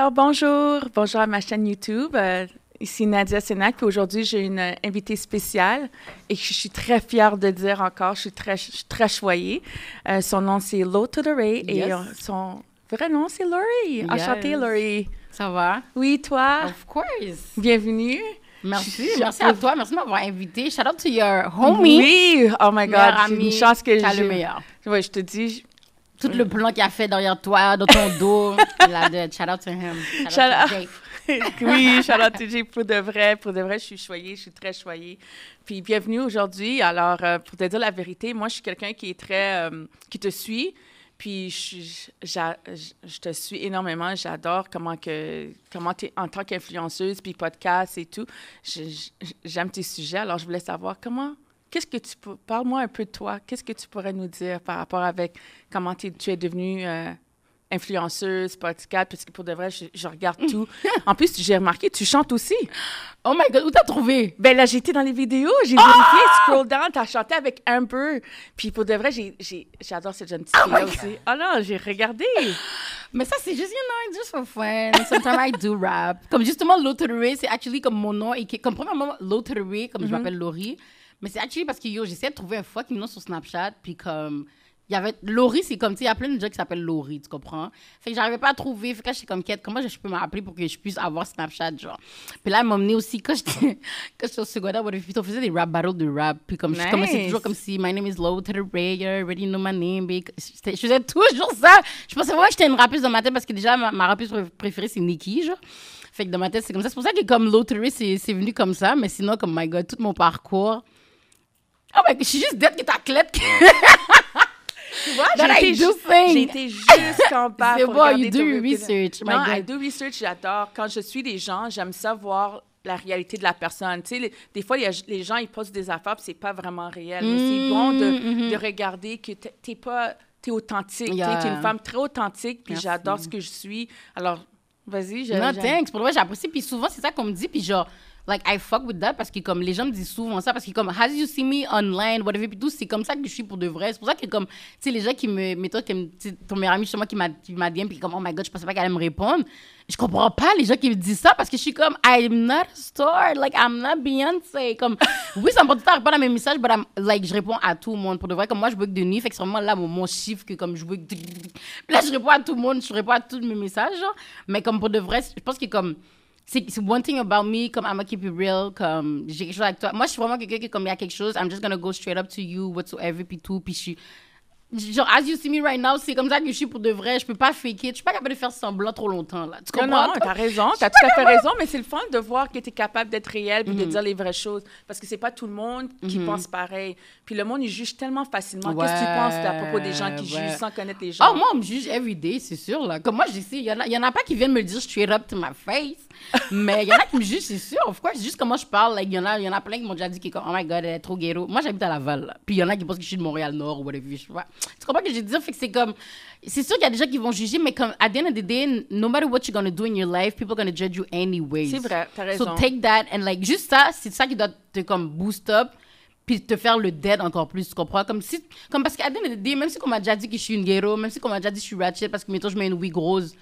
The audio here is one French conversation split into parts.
Alors, bonjour, bonjour à ma chaîne YouTube. Euh, ici Nadia Sénac, puis aujourd'hui j'ai une euh, invitée spéciale et je suis très fière de dire encore, je suis très, je suis très choyée. Euh, son nom c'est Low to the Ray et Yes. euh, son vrai nom c'est Laurie. Enchantée Yes. Laurie. Ça va? Oui, toi, Of course. bienvenue. Merci. Je- Merci à toi. Merci de m'avoir invité. Shout out to your homie. Oui, oh my God, Meilleur c'est une chance que T'as j'ai. le meilleur. Ouais, je te dis. Tout le plan qu'il a fait derrière toi, dans ton dos. a de- Shout out to him. Shout, Shout out out. to Jake. oui, Charlotte TG, pour de vrai, pour de vrai, je suis choyée, je suis très choyée. Puis bienvenue aujourd'hui. Alors, euh, pour te dire la vérité, moi, je suis quelqu'un qui est très, euh, qui te suit. Puis je, j'a- je- je te suis énormément. J'adore comment que, comment tu es en tant qu'influenceuse, puis podcast et tout. J'aime tes sujets. Alors, je voulais savoir comment, qu'est-ce que tu peux, parle-moi un peu de toi. Qu'est-ce que tu pourrais nous dire par rapport avec comment tu es devenue euh, influenceuse, podcast, parce que pour de vrai, je, je regarde tout. En plus, j'ai remarqué, tu chantes aussi. Oh my god, où t'as trouvé? Ben là, j'étais dans les vidéos, j'ai Ah! vérifié, scroll down, t'as chanté avec Amber. Puis pour de vrai, j'adore cette jeune Oh fille-là aussi. Ah non, j'ai regardé. Mais ça, c'est juste, you know, just for fun. Sometimes I do rap. Comme justement, Loterie, c'est actually comme mon nom. Et comme premièrement, Loterie, comme je m'appelle Laurie. Mais c'est actually parce que yo, j'essaie de trouver un fucking nom sur Snapchat. Puis comme. Il y avait. Laurie, c'est comme, tu sais, il y a plein de gens qui s'appellent Laurie, tu comprends? Fait que j'arrivais pas à trouver. Fait que là, j'étais comme, quête, comment je peux m'appeler pour que je puisse avoir Snapchat, genre? Puis là, elle m'a emmené aussi, quand j'étais au secondaire, on faisait des rap battles de rap. Puis comme, je Nice. commençais toujours comme si, my name is Loterie, you already know my name. Je faisais toujours ça. Je pensais vraiment que j'étais une rappeuse dans ma tête parce que déjà, ma, ma rappeuse pré- préférée, c'est Nicki, genre. Fait que dans ma tête, c'est comme ça. C'est pour ça que comme c'est c'est venu comme ça. Mais sinon, comme, my God, tout mon parcours. Oh my God, je suis juste d'être que ta clette. Tu vois, j'ai été, été jusqu'en bas pour bon, you do your research, my Non, God. I do research, j'adore. Quand je suis des gens, j'aime ça voir la réalité de la personne. Tu sais, les- des fois, a- les gens, ils postent des affaires, puis c'est pas vraiment réel. Mais c'est bon de, de regarder que t'es- t'es pas... T'es authentique. Mm-hmm, Yeah. Tu es une femme très authentique, puis j'adore ce que je suis. Alors, vas-y. Non, thanks. Pour le vrai, j'apprécie. Puis souvent, c'est ça qu'on me dit. Puis genre, like, I fuck with that parce que comme les gens me disent souvent ça. Parce que comme, as you see me online, whatever, puis tout, c'est comme ça que je suis pour de vrai. C'est pour ça que comme, tu sais, les gens qui me, mettons, comme, ton meilleur ami, justement, qui m'a qui m'a DM, puis comme, oh my god, je pensais pas qu'elle allait me répondre. Je comprends pas les gens qui me disent ça parce que je suis comme, I'm not a star. Like, I'm not Beyoncé. Comme, oui, ça me porte pas à répondre à mes messages, but I'm, like, je réponds à tout le monde. Pour de vrai, comme moi, je bug de nuit. Fait que c'est vraiment là mon, mon chiffre que comme je bug. Puis là, je réponds à tout le monde. Je réponds à tous mes messages, genre. Mais comme pour de vrai, je pense que comme, c'est one thing about me, comme I'm gonna keep it real, comme j'ai quelque chose avec toi. Moi, je suis vraiment quelqu'un qui, comme il y a quelque chose, I'm just gonna go straight up to you, whatsoever, puis tout, puis je suis. Genre, as you see me right now, c'est comme ça que je suis pour de vrai. Je peux pas fake it. Je suis pas capable de faire semblant trop longtemps, là. Tu Non, comprends? non, t'as raison, t'as tout à fait raison, mais c'est le fun de voir que t'es capable d'être réel puis de Mm-hmm. dire les vraies choses. Parce que c'est pas tout le monde qui pense pareil. Puis le monde, il juge tellement facilement. Qu'est-ce que tu penses à propos des gens qui ouais. jugent sans connaître les gens? Oh, moi, on me juge everyday, c'est sûr, là. Comme moi, je sais, il y, en a- y en a pas qui viennent me le dire straight up to my face. mais il y en a qui me jugent, c'est sûr. Of course, juste comment je parle, like, il y en a, y en a plein qui m'ont déjà dit comme, oh my god, elle est trop ghetto. Moi, j'habite à Laval, là. Puis il y en a qui pensent que je suis de Montréal-Nord ou whatever. Je sais pas. Tu comprends ce que je veux dire? Fait que c'est comme. C'est sûr qu'il y a des gens qui vont juger, mais comme, at the end of the day, no matter what you're gonna do in your life, people are gonna judge you anyways. C'est vrai, t'as raison. So take that and like, juste ça, c'est ça qui doit te comme boost up puis te faire le dead encore plus, tu comprends? Comme si, comme parce qu'à the end of the day, même si on m'a déjà dit que je suis une ghetto, même si on m'a déjà dit que je suis ratchet parce que mettons je mets une wig rose,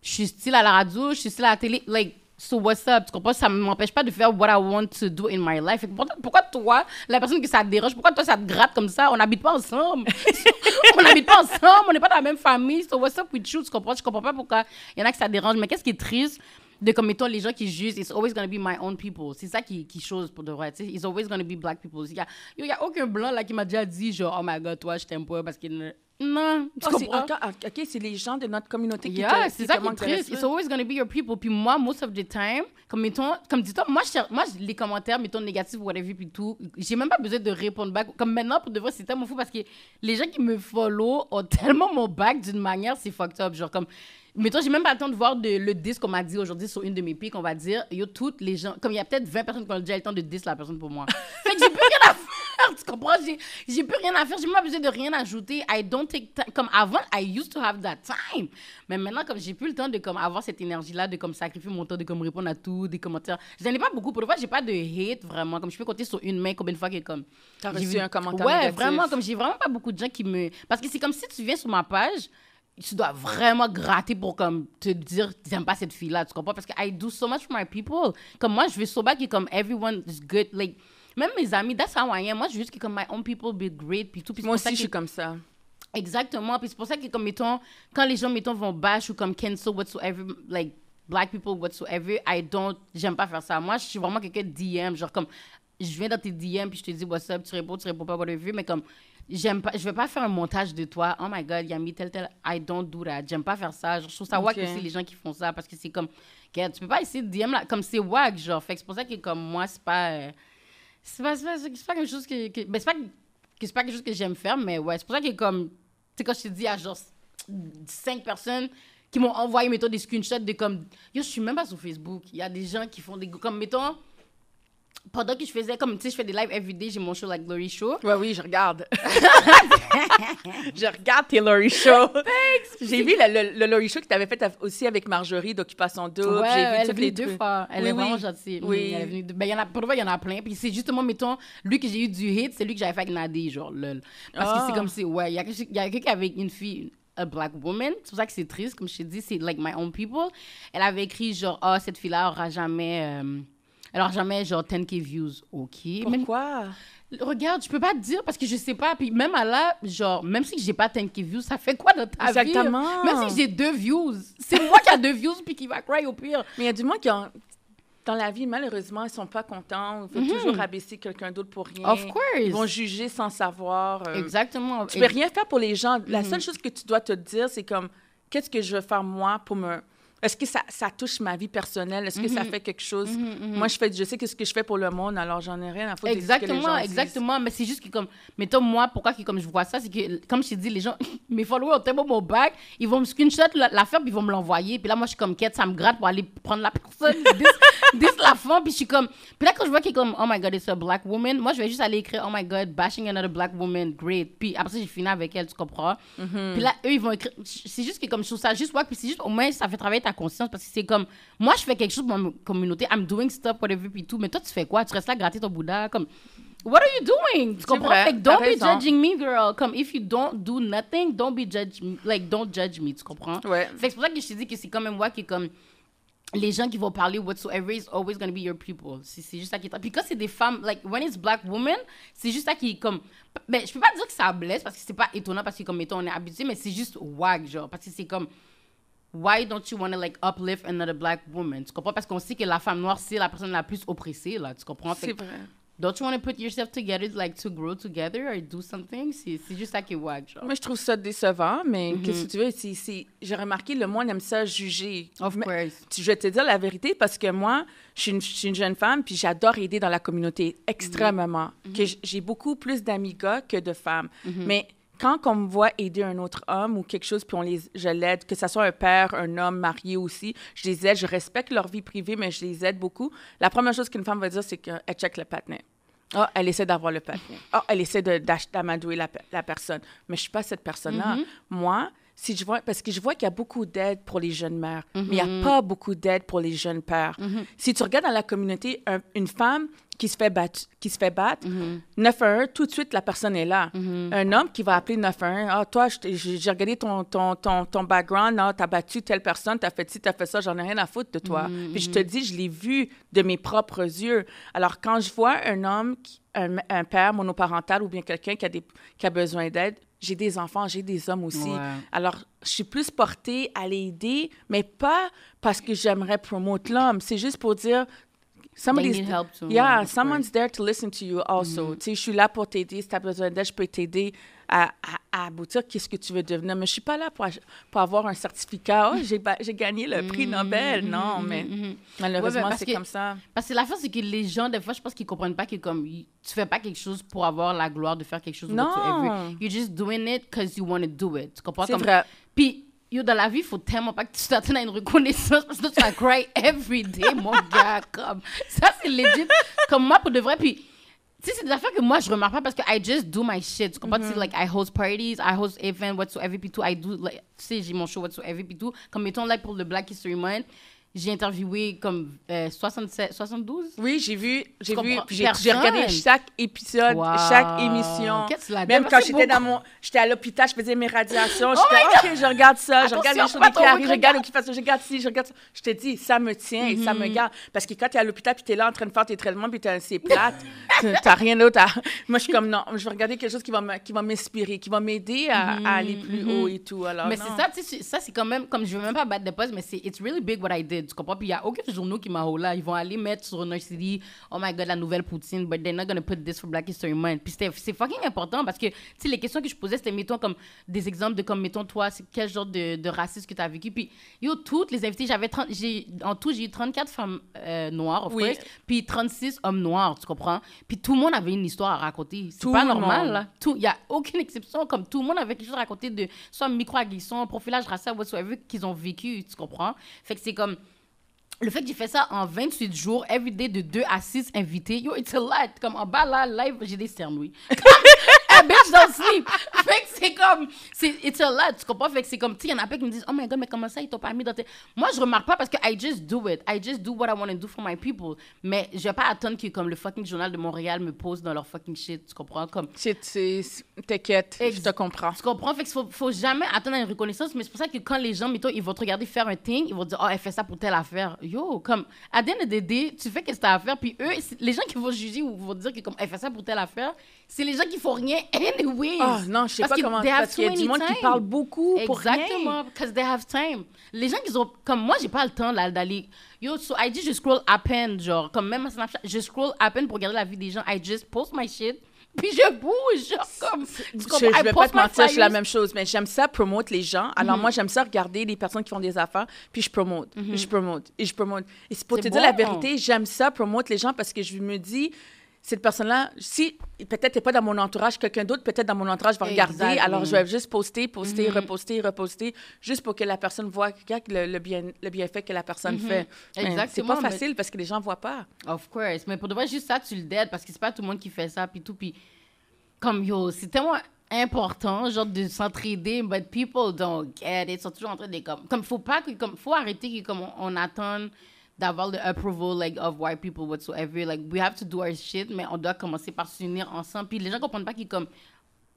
je suis style à la radio, je suis style à la télé, like, so what's up? Tu comprends? Ça m'empêche pas de faire what I want to do in my life. Pourquoi, toi, la personne que ça te dérange, pourquoi toi ça te gratte comme ça? On n'habite pas ensemble. on n'habite pas ensemble, on n'est pas dans la même famille. So what's up with you? Tu comprends? Je comprends pas pourquoi il y en a que ça dérange. Mais qu'est-ce qui est triste? De comme mettons les gens qui jugent it's always gonna be my own people c'est ça qui qui chose pour de vrai tu sais it's always gonna be black people il y a y a aucun blanc là qui m'a déjà dit genre oh my god toi je t'aime pas parce ne- non tu Oh, c'est- comprends? ok, c'est les gens de notre communauté qui Yeah, c'est ça qui est triste. It's always gonna be your people. Puis moi, most of the time, comme mettons, comme dis-toi, moi, je, moi, les commentaires, mettons, négatifs, whatever, puis tout, j'ai même pas besoin de répondre back. Comme maintenant, pour de vrai, c'est tellement fou parce que les gens qui me follow ont tellement mon back d'une manière, c'est fucked up. Genre, comme, mettons, j'ai même pas le temps de voir de, le disque qu'on m'a dit aujourd'hui sur une de mes pics, on va dire, yo, toutes les gens, comme il y a peut-être 20 personnes qui ont déjà eu le temps de dis la personne pour moi. fait que j'ai plus rien à faire. Tu comprends? J'ai, j'ai plus rien à faire. J'ai même pas besoin de rien ajouter. I don't take time. Comme avant, I used to have that time. Mais maintenant, comme j'ai plus le temps de comme avoir cette énergie-là, de comme sacrifier mon temps, de comme répondre à tout, des commentaires. Je n'en ai pas beaucoup. Pour le fois, j'ai pas de hate vraiment. Comme je peux compter sur une main combien de fois que comme. T'as j'ai reçu un commentaire Ouais, négatif. vraiment. Comme j'ai vraiment pas beaucoup de gens qui me. Parce que c'est comme si tu viens sur ma page. Tu dois vraiment gratter pour comme te dire j'aime pas cette fille là tu comprends? Parce que I do so much for my people comme moi je veux so bad que comme everyone is good like même mes amis that's how I am moi je veux juste que comme my own people be great puis tout puis c'est Moi aussi, je suis comme ça. Exactement. Puis c'est pour ça que, comme, mettons, quand les gens, mettons, vont bash ou comme cancel whatsoever, like, black people whatsoever, I don't, j'aime pas faire ça. Moi, je suis vraiment quelqu'un de DM, genre, comme, je viens dans tes DM, puis je te dis what's up, tu réponds, tu réponds pas, whatever, mais comme, j'aime pas, je vais pas faire un montage de toi, oh my god, il a mis tel, tel, I don't do that. J'aime pas faire ça. Je trouve ça wack Ok. aussi, les gens qui font ça, parce que c'est comme, regarde, tu peux pas essayer de DM là, comme c'est wack, genre. Fait c'est pour ça que, comme, moi, c'est pas. euh, c'est pas, pas, pas quelque chose que. que ben, c'est pas, c'est pas quelque chose que j'aime faire, mais ouais, c'est pour ça que, comme. Tu sais, quand je te dis à genre cinq personnes qui m'ont envoyé, mettons, des screenshots de comme. Yo, je suis même pas sur Facebook. Il y a des gens qui font des. Comme, mettons. Pendant que je faisais, comme, tu sais, je fais des lives everyday, j'ai mon show, like Glory Show. Ouais, oui, je regarde. je regarde tes Laurie Show. J'ai vu le, le, le Laurie Show que tu avais fait aussi avec Marjorie d'Occupation Double. Ouais, J'ai vu elle est venue deux fois. Elle Oui, est oui. vraiment gentille. Oui. Oui. Elle est venue deux- Ben, y en a, pour vrai, il y en a plein. Puis c'est justement, mettons, lui que j'ai eu du hit, c'est lui que j'avais fait avec Nadé, genre, lol. Parce que Ah. c'est comme c'est, ouais, il y a quelque- il y a quelqu'un avec une fille, a black woman. C'est pour ça que c'est triste, comme je t'ai dit, c'est like my own people. Elle avait écrit, genre, ah, cette fille-là aura jamais. euh, aura jamais, genre, 10k views. OK. Même Pourquoi? Regarde, je peux pas te dire parce que je sais pas. Puis même à là, genre, même si j'ai pas 10 views, ça fait quoi dans ta vie? Exactement. Même si j'ai deux views, c'est moi qui a deux views puis qui va cry au pire. Mais il y a du monde qui, ont- dans la vie, malheureusement, ils sont pas contents. Ils veulent toujours rabaisser quelqu'un d'autre pour rien. Mhm. Of course. Ils vont juger sans savoir. euh, Exactement. Tu peux rien faire pour les gens. La Mhm. seule chose que tu dois te dire, c'est comme, qu'est-ce que je veux faire moi pour me... Est-ce que ça, ça touche ma vie personnelle? Est-ce que ça Mhm. fait quelque chose? Moi, je, fais, je sais que ce que je fais pour le monde, alors j'en ai rien à foutre de ce que les Exactement, gens disent. exactement. Mais c'est juste que, comme, mettons, moi, pourquoi que, comme je vois ça, c'est que, comme je t'ai dit, les gens, mes followers ont tellement mon bac, ils vont me screenshot la- l'affaire, puis ils vont me l'envoyer. Puis là, moi, je suis comme, quête, ça me gratte pour aller prendre la personne, dis, la fin, puis je suis comme. Puis là, quand je vois qu'il est comme, oh my god, it's a black woman, moi, je vais juste aller écrire, oh my god, bashing another black woman, great. Puis après ça, j'ai fini avec elle, tu comprends? Puis là, eux, ils vont écrire. C'est juste que, comme, je trouve ça juste wack, puis c'est juste, au moins, ça fait travailler ta conscience, parce que c'est comme, moi, je fais quelque chose pour ma communauté, I'm doing stuff, whatever, puis tout, mais toi, tu fais quoi? Tu restes là, gratter ton Bouddha, comme. What are you doing? Tu comprends? vrai, t'as don't be raison. judging me, girl. Comme, if you don't do nothing, don't be judge me. Like, don't judge me, tu comprends? Ouais. Fait c'est pour ça que je te dis que c'est quand même moi qui est comme les gens qui vont parler whatsoever is always going to be your people. C'est juste ça qui est. Puis quand c'est des femmes, like when it's black women, c'est juste ça qui est comme. Ben, je peux pas dire que ça blesse parce que c'est pas étonnant parce que comme mettons on est habitué, mais c'est juste wag genre parce que c'est comme. Why don't you want to like uplift another black woman? Tu comprends? Parce qu'on sait que la femme noire, c'est la personne la plus oppressée, là. Tu comprends? C'est que vrai. Don't you want to put yourself together, like to grow together or do something? C'est juste ça qui est genre. Moi, je trouve ça décevant, mais Mhm. qu'est-ce que tu veux? c'est- c'est- J'ai remarqué, le monde aime ça juger. Of Mais- course. tu- je vais te dire la vérité parce que moi, je suis une, je suis une jeune femme, puis j'adore aider dans la communauté extrêmement. Mhm. Que j- j'ai beaucoup plus d'amis gars que de femmes. Mais quand on me voit aider un autre homme ou quelque chose, puis on les, je l'aide, que ce soit un père, un homme marié aussi, je les aide, je respecte leur vie privée, mais je les aide beaucoup. La première chose qu'une femme va dire, c'est qu'elle check le patinet. Ah, elle essaie d'avoir le patinet. Ah, elle essaie d'amadouer la, pe- la personne. Mais je suis pas cette personne-là. Moi, si je vois, parce que je vois qu'il y a beaucoup d'aide pour les jeunes mères, mais il n'y a pas beaucoup d'aide pour les jeunes pères. Si tu regardes dans la communauté, un- une femme qui se fait battre, qui se fait battre 911, tout de suite, la personne est là. Un homme qui va appeler 911, ah, toi, j'ai regardé ton, ton, ton, ton background, ah, t'as battu telle personne, t'as fait ci, t'as fait ça, j'en ai rien à foutre de toi. Puis je te dis, je l'ai vu de mes propres yeux. Alors, quand je vois un homme, qui- un, un père monoparental ou bien quelqu'un qui, a des- qui a besoin d'aide, j'ai des enfants, j'ai des hommes aussi. Ouais. Alors, je suis plus portée à l'aider, mais pas parce que j'aimerais promouvoir l'homme. C'est juste pour dire, somebody's, help too, yeah, someone's there to listen to you also. Mm-hmm. Tu sais, je suis là pour t'aider. Si tu as besoin d'aide, je peux t'aider à, à- à aboutir qu'est-ce que tu veux devenir? Mais je suis pas là pour, pour avoir un certificat. Oh, j'ai gagné le prix Nobel. Non, mais malheureusement, Mm-hmm. parce c'est comme ça. Parce que la fin, c'est que les gens, des fois, je pense qu'ils comprennent pas que comme tu fais pas quelque chose pour avoir la gloire de faire quelque chose. Non. You're just doing it because you want to do it. Tu comprends? C'est Comme- vrai. Puis, yo, dans la vie, il faut tellement pas que tu t'attendes à une reconnaissance parce que tu vas cry every day, mon gars. Comme, ça, c'est legit. Comme moi, pour de vrai. Puis, tu sais, c'est des affaires que moi, je remarque pas parce que I just do my shit. Tu comprends? Tu sais, like, I host parties, I host events, whatsoever, puis tout. I do, like, tu sais, j'ai mon show, whatsoever, puis tout. Comme, mettons, like, pour le Black History Month, j'ai interviewé comme euh, 67, 72. Oui, j'ai vu, j'ai vu, j'ai regardé chaque épisode, Wow. chaque émission. Que Même quand j'étais dans mon, j'étais à l'hôpital, je faisais mes radiations, Oh j'étais ok, je regarde ça, je regarde les choses qui arrivent, je regarde ça, je regarde ci, je regarde ça. Je te dis, ça me tient et ça me Mhm. garde. Parce que quand t'es à l'hôpital puis t'es là en train de faire tes traitements puis t'es c'est plate, t'as- rien d'autre à. Moi, je suis comme non, je vais regarder quelque chose qui va qui va m'inspirer, qui va m'aider à, à aller plus Mhm. haut et tout. Alors mais c'est ça, ça c'est quand même, comme je veux même pas battre de poste, mais c'est it's really big what I did, tu comprends? Puis il y a aucun journaux qui m'a là, ils vont aller mettre sur Nurse City, oh my god, la nouvelle Poutine, but they're not gonna put this for Black History Month. Puis c'est fucking important parce que, tu sais, les questions que je posais, c'était, mettons, comme des exemples de, comme, mettons, toi, quel genre de, de racisme que tu as vécu? Puis, yo, toutes les invités, j'avais 30, j'ai, en tout, j'ai eu 34 femmes euh, noires, of Oui. course, puis 36 hommes noirs, tu comprends? Puis tout le monde avait une histoire à raconter. C'est pas normal, là. Il y a aucune exception, comme tout le monde avait quelque chose à raconter de soit microagression, profilage racial, whatsoever, qu'ils ont vécu, tu comprends? Fait que c'est comme le fait que j'ai fait ça en 28 jours, everyday de 2 à 6 invités, yo, it's a lot. Comme en bas là, live, j'ai des cernes, oui. A bitch don't sleep. Fait c'est comme, c'est, it's a lot, tu comprends? Fait que c'est comme, tu sais, il y en a plein qui me disent, oh my god, mais comment ça, ils t'ont pas mis dans tes? Moi, je remarque pas parce que I just do it. I just do what I want to do for my people. Mais je vais pas attendre que, comme, le fucking journal de Montréal me pose dans leur fucking shit, tu comprends? Comme, T'inquiète, je te comprends. tu comprends? Fait qu'il faut, faut jamais attendre une reconnaissance, mais c'est pour ça que quand les gens, mettons, ils vont te regarder faire un thing, ils vont dire, oh, elle fait ça pour telle affaire. Yo, comme, à the end of the day, tu fais qu'est-ce que t'as à faire, puis eux, les gens qui vont juger ou vont dire que, comme, elle fait ça pour telle affaire, c'est les gens qui font rien anyway. Ah non, je sais Parce pas comment. Parce qu'il y a du monde qui parle beaucoup pour rien. Exactement, because they have time. Les gens qui ont, comme moi, j'ai pas le temps là, d'aller. Yo, so I just scroll à peine, genre, comme même à Snapchat, je scroll à peine pour regarder la vie des gens. I just post my shit, puis je bouge, genre, comme. tu Je, comprends? je I vais pas te mentir, je suis la même chose, mais j'aime ça promote les gens. Alors Mhm. moi, j'aime ça regarder les personnes qui font des affaires, puis je promote, et je promote, et je promote. Et c'est pour te dire la vérité, j'aime ça promote les gens parce que je me dis, cette personne-là, si peut-être t'es pas dans mon entourage, quelqu'un d'autre peut-être dans mon entourage va regarder, alors je vais juste poster, poster, Mhm. reposter, reposter, juste pour que la personne voit le, le bien, le bienfait que la personne Mhm. fait. Mais C'est Exactement, pas facile parce que les gens voient pas. Of course. Mais pour de vrai, juste ça, tu le dead parce que c'est pas tout le monde qui fait ça, puis tout. Puis, comme yo, c'est tellement important, genre, de s'entraider, but people don't get it. Ils sont toujours en train de. Comme, comme faut pas que. Comme, faut arrêter comme, on, on attend d'avoir le approval, like, of white people whatsoever. Like, we have to do our shit, mais on doit commencer par s'unir ensemble. Puis les gens comprennent pas qu'ils, comme.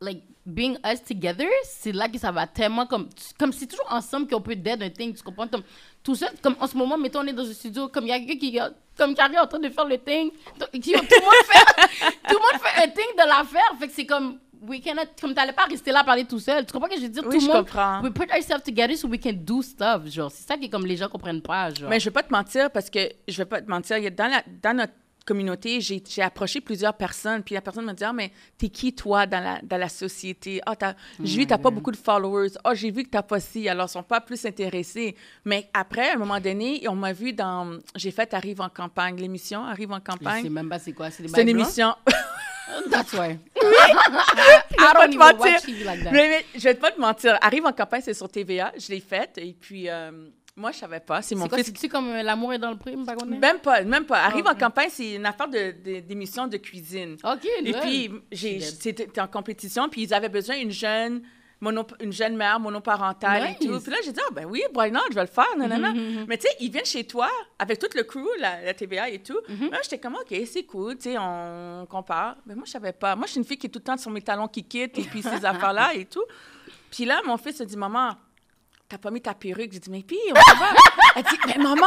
Like, being us together, c'est là que ça va tellement comme. Comme c'est toujours ensemble qu'on peut dead un thing, tu comprends? Comme, tout seul, comme en ce moment, mettons, on est dans un studio, comme il y a quelqu'un qui, comme en train de faire le thing, qui- tout le monde fait, tout le monde fait un thing de l'affaire, fait que c'est comme, we cannot, comme t'allais pas rester là à parler tout seul, tu comprends ce que je veux dire? Oui, tout je le monde, comprends. we put ourselves together so we can do stuff, genre, c'est ça qui est comme les gens comprennent pas, genre. Mais je vais pas te mentir parce que je vais pas te mentir. Dans, la, dans notre communauté, j'ai j'ai approché plusieurs personnes. Puis la personne me dit Ah, mais t'es qui, toi, dans la, dans la société? Ah, t'as- j'ai vu que t'as pas beaucoup de followers. Ah, j'ai vu que t'as pas ci. Alors, ils sont pas plus intéressés. Mais après, à un moment donné, on m'a vu dans. J'ai fait Arrive en campagne, l'émission Arrive en je sais campagne. même pas c'est quoi, c'est des C'est une blancs? émission. That's why. I don't even mentir. watch TV like that. mais, mais je vais pas te mentir. Arrive en campagne, c'est sur TVA. Je l'ai faite. Et puis, euh, moi, je savais pas. C'est mon C'est quoi, fils c'est-tu comme euh, l'amour est dans le prime, par contre? Même pas, même pas. Arrive en campagne, c'est une affaire de, de- d'émission de cuisine. Ok, Et puis, j'ai, c'était en compétition, puis ils avaient besoin d'une jeune, mono, une jeune mère monoparentale et tout. Puis là, j'ai dit, ah ben oui, why not, je vais le faire, nanana. Mais tu sais, ils viennent chez toi, avec tout le crew, la, la TVA et tout. Là, j'étais comme, OK, c'est cool, tu sais, on compare. Mais moi, je savais pas. Moi, je suis une fille qui est tout le temps sur mes talons qui quittent et puis ces affaires-là et tout. Puis là, mon fils a dit, maman, t'as pas mis ta perruque? J'ai dit, mais puis, on va. Elle dit, mais maman,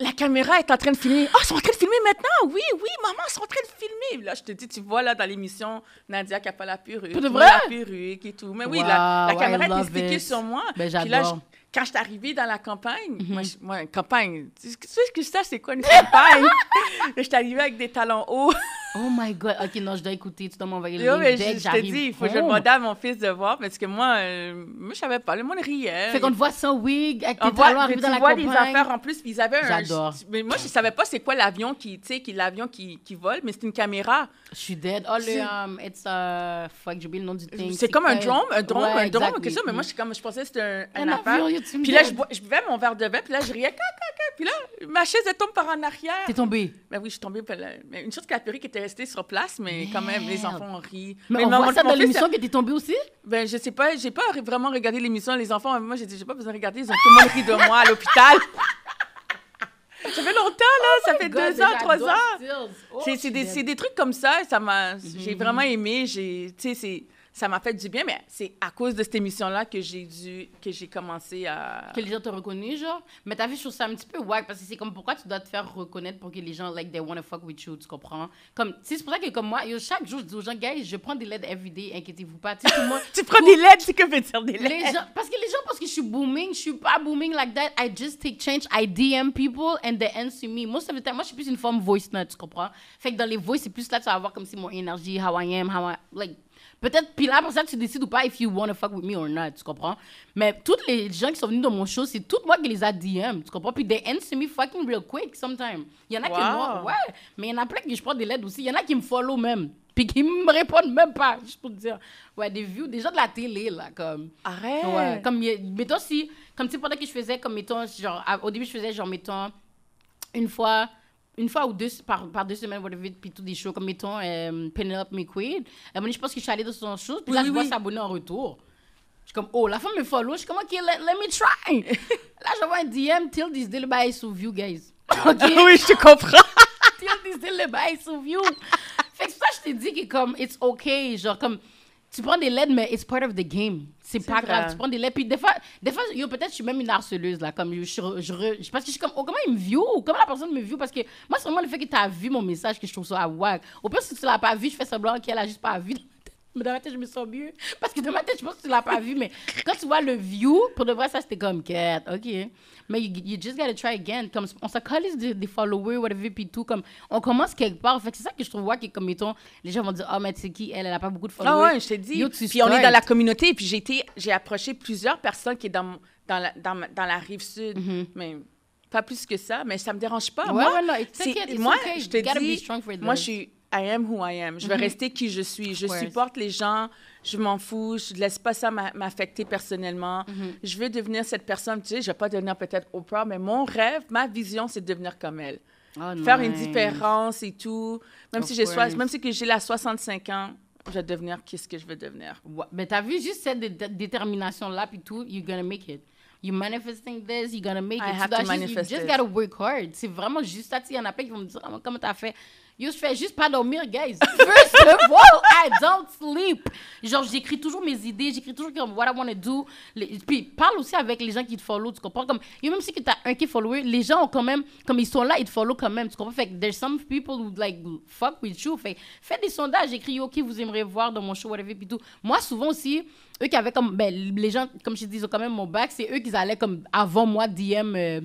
la caméra est en train de filmer. Oh, ils sont en train de filmer maintenant? Oui, oui, maman, ils sont en train de filmer. Là, je te dis, tu vois, là, dans l'émission, Nadia qui a pas la perruque. Pour de vrai? La perruque et tout. Mais oui, la, caméra stickée it. sur moi. Ben, Puis là. Mhm. je- quand je suis arrivée dans la campagne, moi, je- moi, campagne, tu sais ce que ça, c'est quoi une campagne? je suis arrivée avec des talons hauts. Oh my god. Ok, non, je dois écouter. Tu dois m'envoyer le mais dès je, que je te dis, il faut que je home. demande à mon fils de voir parce que moi, euh, moi je savais pas. Le monde riait. Fait qu'on te voit sans wig, avec On tes voit, talons dans la vois campagne. des affaires en plus, puis ils avaient un... J'adore. Mais moi, je savais pas c'est quoi l'avion qui, tu sais, qui, l'avion qui, qui vole, mais c'est une caméra. Je suis dead. Oh, le... Um, it's a... Fuck, j'ai oublié le nom du thing. C'est comme un drone, un drone, Ouais, un drone, exactly. quelque chose, mais moi, je, comme, je pensais que c'était un, un Un affaire. avion, Puis là, je, bois- je buvais mon verre de vin, puis là, je riais, puis là, ma chaise, elle tombe par en arrière. T'es tombé. Ben oui, je suis tombée. une chose que la perruque était restée sur place, mais quand même, les enfants ont ri. Mais, on voit ça dans l'émission que t'es tombé aussi? Ben, je sais pas, j'ai pas vraiment regardé l'émission. Les enfants, moi, j'ai dit, j'ai pas besoin de regarder. Ils ont tout le monde ri de moi à l'hôpital. ça fait God, deux ans, déjà, trois those ans. skills. Oh, C'est- des, des trucs comme ça, ça m'a, j'ai vraiment aimé, j'ai, tu sais, c'est- ça m'a fait du bien, mais c'est à cause de cette émission-là que j'ai dû, que j'ai commencé à... que les gens te reconnaissent, genre. Mais t'as vu, je trouve ça un petit peu wack parce que c'est comme pourquoi tu dois te faire reconnaître pour que les gens, like, they wanna fuck with you, tu comprends? Comme, tu sais, c'est pour ça que, comme moi, yo, chaque jour, je dis aux gens, guys, je prends des LED everyday, inquiétez-vous pas. Tu sais, tout le monde- Tu prends des lettres, c'est que veut dire des les gens, parce que les gens pensent que je suis booming, je suis pas booming like that. I just take change, I DM people and they answer me. Most of the time, moi, je suis plus une forme voice note, tu comprends? Fait que dans les voice, c'est plus là, tu vas voir comme si mon énergie, how I am, how I, like, peut-être, puis là, pour ça, tu décides ou pas if you wanna fuck with me or not, tu comprends? Mais toutes les gens qui sont venus dans mon show, c'est tout moi qui les a DM, tu comprends? Puis they answer me fucking real quick sometimes. Il y en a qui Wow. moi, ouais, mais il y en a plein qui je prends des LED aussi. Il y en a qui me follow même, puis qui me répondent même pas, juste pour te dire. Ouais, des views, des gens de la télé, là, comme. Arrête! Ouais, comme, mettons, si, comme, tu sais, pendant que je faisais, comme, mettons, genre, au début, je faisais, genre, mettons, une fois, une fois ou deux, par, par deux semaines, whatever, puis tout des shows, comme, mettons, euh, Penelope moment donné, je pense que je suis allée dans son show, puis là, Oui, je oui, vois s'abonner en retour. Je suis comme, oh, la femme me follow, je suis comme, ok, let, let me try. là, j'envoie un DM, till this day, le bail est sous view, guys. ok? oui, je te comprends. till this day, le bail est sous view. fait que ça je t'ai dit que, comme, it's okay, genre, comme, tu prends des LED, mais it's part of the game. C'est pas vrai. grave. Tu prends des LED. Puis des fois, des fois yo, peut-être je suis même une harceleuse, là. Comme je, je, je, re- je- parce que je suis comme, oh, comment il me view? Comment la personne me view? Parce que moi, c'est vraiment le fait que tu as vu mon message que je trouve ça wack. Au pire, si tu l'as pas vu, je fais semblant qu'elle a juste pas vu. Mais dans ma tête, je me sens mieux. Parce que dans ma tête, je pense que tu l'as pas vu. Mais quand tu vois le view, pour de vrai, ça, c'était comme, quête, OK. Mais you, you just gotta try again. Comme, on se calise des, des followers, whatever, puis tout. Comme, on commence quelque part. Fait que c'est ça que je trouve et Comme, mettons, les gens vont dire, oh, mais tu sais qui, elle, elle a pas beaucoup de followers. Ah ouais, je t'ai dit. Yo, puis on est dans la communauté, puis j'ai été, j'ai approché plusieurs personnes qui est dans, dans, la, dans, la rive sud, mais pas plus que ça, mais ça me dérange pas. Mm-hmm. Ouais, moi, ouais, non, moi, okay. je te dis, moi, je suis I am who I am. Je vais rester qui je suis. Je supporte les gens. Je m'en fous. Je ne laisse pas ça m'a- m'affecter personnellement. Mm-hmm. Je veux devenir cette personne. Tu sais, je vais pas devenir peut-être Oprah, mais mon rêve, ma vision, c'est de devenir comme elle. Oh, Faire une nice. différence et tout. Même Of si course. même si que j'ai la 65 ans, je vais devenir qui ce que je veux devenir. Ouais, Mais t'as vu juste cette dé- dé- détermination-là, puis tout, you're gonna make it. You're manifesting this, you're gonna make I it. Tu have to manifest You just gotta work hard. C'est vraiment juste ça. Tu Il y en a plein qui vont me dire, Ah, comment t'as fait? Yo, je fais juste pas dormir, guys. First of all, I don't sleep. Genre, j'écris toujours mes idées, j'écris toujours comme what I want to do. Les- Puis, parle aussi avec les gens qui te follow, tu comprends? Comme, yo, même si que t'as un qui est follower, les gens ont quand même, comme ils sont là, ils te follow quand même, tu comprends? Fait que there's some people who, like, fuck with you. Fait fais des sondages, écris, yo, qui vous aimeriez voir dans mon show, whatever, puis tout. Moi, souvent aussi, eux qui avaient comme, ben, les gens, comme je dis, ils ont quand même mon bac, c'est eux qui allaient comme avant moi DM. euh,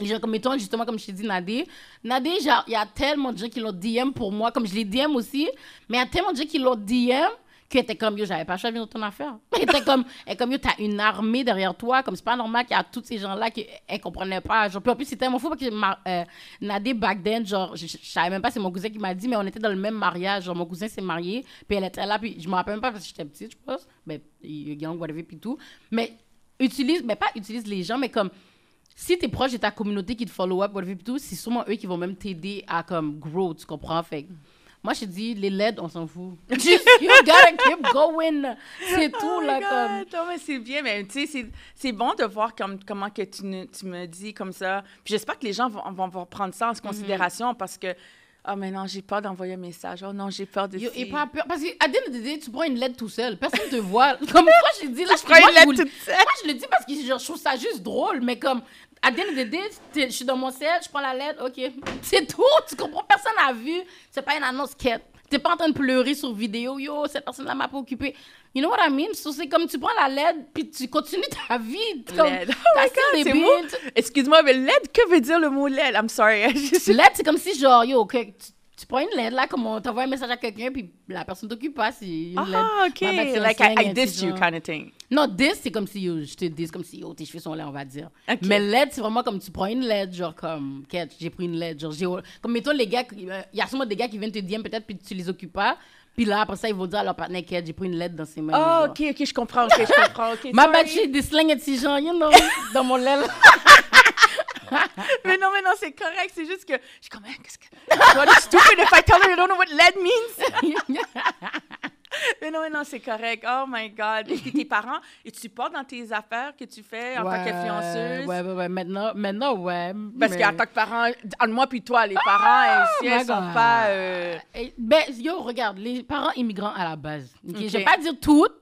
les gens, comme mettons, justement, comme je t'ai dit, Nadé. Nadé, il y a tellement de gens qui l'ont DM pour moi, comme je l'ai DM aussi, mais il y a tellement de gens qui l'ont DM qui étaient comme, yo, j'avais pas choisi dans ton affaire. Était comme, est comme, yo, t'as une armée derrière toi, comme c'est pas normal qu'il y a tous ces gens-là qui, elle comprenait pas. Genre, puis en plus, c'était tellement fou parce que ma, euh, Nadé, back then, genre, je, je, savais même pas, c'est mon cousin qui m'a dit, mais on était dans le même mariage. Genre, mon cousin s'est marié, puis elle était là, puis je me rappelle même pas parce que j'étais petite, je pense. Ben, young, whatever, puis tout. Mais utilise, mais pas utilise les gens, mais comme, si t'es proche de ta communauté qui te follow up, whatever, tout, c'est sûrement eux qui vont même t'aider à comme grow, tu comprends? Fait moi, je te dis, les LED, on s'en fout. Just, you gotta keep going. C'est tout, Oh my là, God! comme. Non, mais c'est bien, mais tu sais, c'est- bon de voir comme, comment que tu, tu me dis comme ça. Puis j'espère que les gens vont, vont, vont prendre ça en Mm-hmm. considération parce que, ah, mais non, j'ai peur d'envoyer un message. Oh non, j'ai peur de Yo, et pas peur. Parce qu'à the day, tu prends une LED tout seul. Personne te voit. Comme moi, je dis, là, je prends une moi, je LED vous le- toute seule. Moi, je le dis parce que genre, je trouve ça juste drôle, mais comme, à the end of the day, t'es- je suis dans mon ciel, je prends la LED, ok. C'est tout. Tu comprends? Personne n'a vu. C'est pas une annonce quête. T'es pas en train de pleurer sur vidéo. Yo, cette personne-là m'a pas occupé. You know what I mean? So, c'est comme tu prends la LED, puis tu continues ta vie. Comme, LED. Oh my God, Excuse-moi, mais LED, que veut dire le mot LED? I'm sorry. LED, c'est comme si, genre, yo, que, tu, tu prends une LED, là, comme on t'envoie un message à quelqu'un, puis la personne t'occupe pas. C'est une LED. Ah, OK. Un Like, slang, I, I dissed you kind of thing. Non, dis, c'est comme si, yo, je te dis, comme si, yo, tes cheveux sont là, on va dire. Ok. Mais LED, c'est vraiment comme tu prends une LED, genre comme, j'ai pris une LED, genre, j'ai, comme mettons les gars, il y a sûrement des gars qui viennent te dire peut-être, puis tu les occupes pas. Puis là, après ça, ils vont dire à leur partenaire, Quête, j'ai pris une LED dans ses mains. Oh. OK, OK, je comprends. OK, je comprends. OK, Ma j'ai des slangs et petits gens, you know, dans mon LED. Mais non, mais non, c'est correct. C'est juste que je suis comme, Hein, qu'est-ce que. What is stupid if I tell her you don't know what LED means? Mais non, mais non, c'est correct. Oh my God. Et puis tes parents, ils te supportent dans tes affaires que tu fais en tant qu'influenceuse? Ouais, ouais, ouais. Maintenant, maintenant ouais. Parce mais- qu'en tant que parent, entre moi puis toi, les parents, si my elles sont God. pas... euh, Eh, Ben, yo, regarde, les parents immigrants à la base. ok? Ok. Je vais pas dire toutes,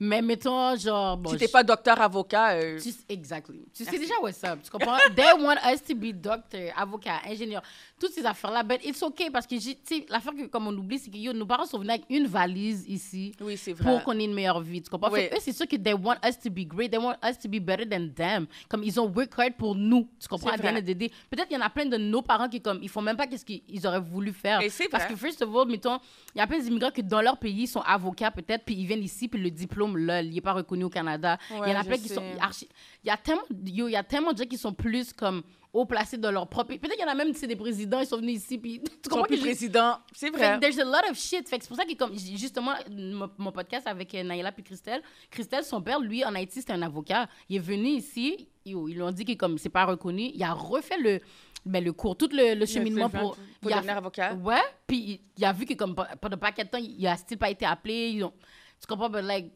mais mettons, genre. Bon, si t'es je- pas docteur, avocat... euh, Tu, exactly. Tu sais déjà what's up. Tu comprends? They want us to be doctor, avocat, ingénieur, toutes ces affaires-là. But it's okay parce que, tu sais, l'affaire que, comme on oublie, c'est que yo, nos parents sont venus avec une valise ici Oui, c'est vrai. pour qu'on ait une meilleure vie. Tu comprends? Oui. Fait eux, c'est sûr que they want us to be great. They want us to be better than them. Comme ils ont work hard pour nous. Tu comprends? À. Peut-être qu'il y en a plein de nos parents qui, comme, ils font même pas qu'est-ce qu'ils auraient voulu faire. Et c'est Parce vrai. que, first of all, mettons, il y a plein d'immigrants qui, dans leur pays, sont avocats peut-être, puis ils viennent ici, puis le diplôme, là, il n'est pas reconnu au Canada. il y en a plein qui sais. sont archi- Il y a tellement, yo, il y a tellement de gens qui sont plus comme haut placés dans leur propre pays. Peut-être qu'il y en a même, c'est des présidents, ils sont venus ici, puis tu comprends que président. C'est vrai. there's a lot of shit. Fait c'est pour ça que, comme, justement, mon, mon podcast avec euh, Naïla puis Christelle, Christelle, son père, lui, en Haïti, c'était un avocat. Il est venu ici, yo, ils lui ont dit que, comme c'est pas reconnu, il a refait le, ben, le cours, tout le, le cheminement pour. vrai, pour il a devenir avocat. Ouais, puis il, il a vu que, comme, pe- pendant pas quel temps, il a still pas été appelé. ils ont- tu comprends? But, like,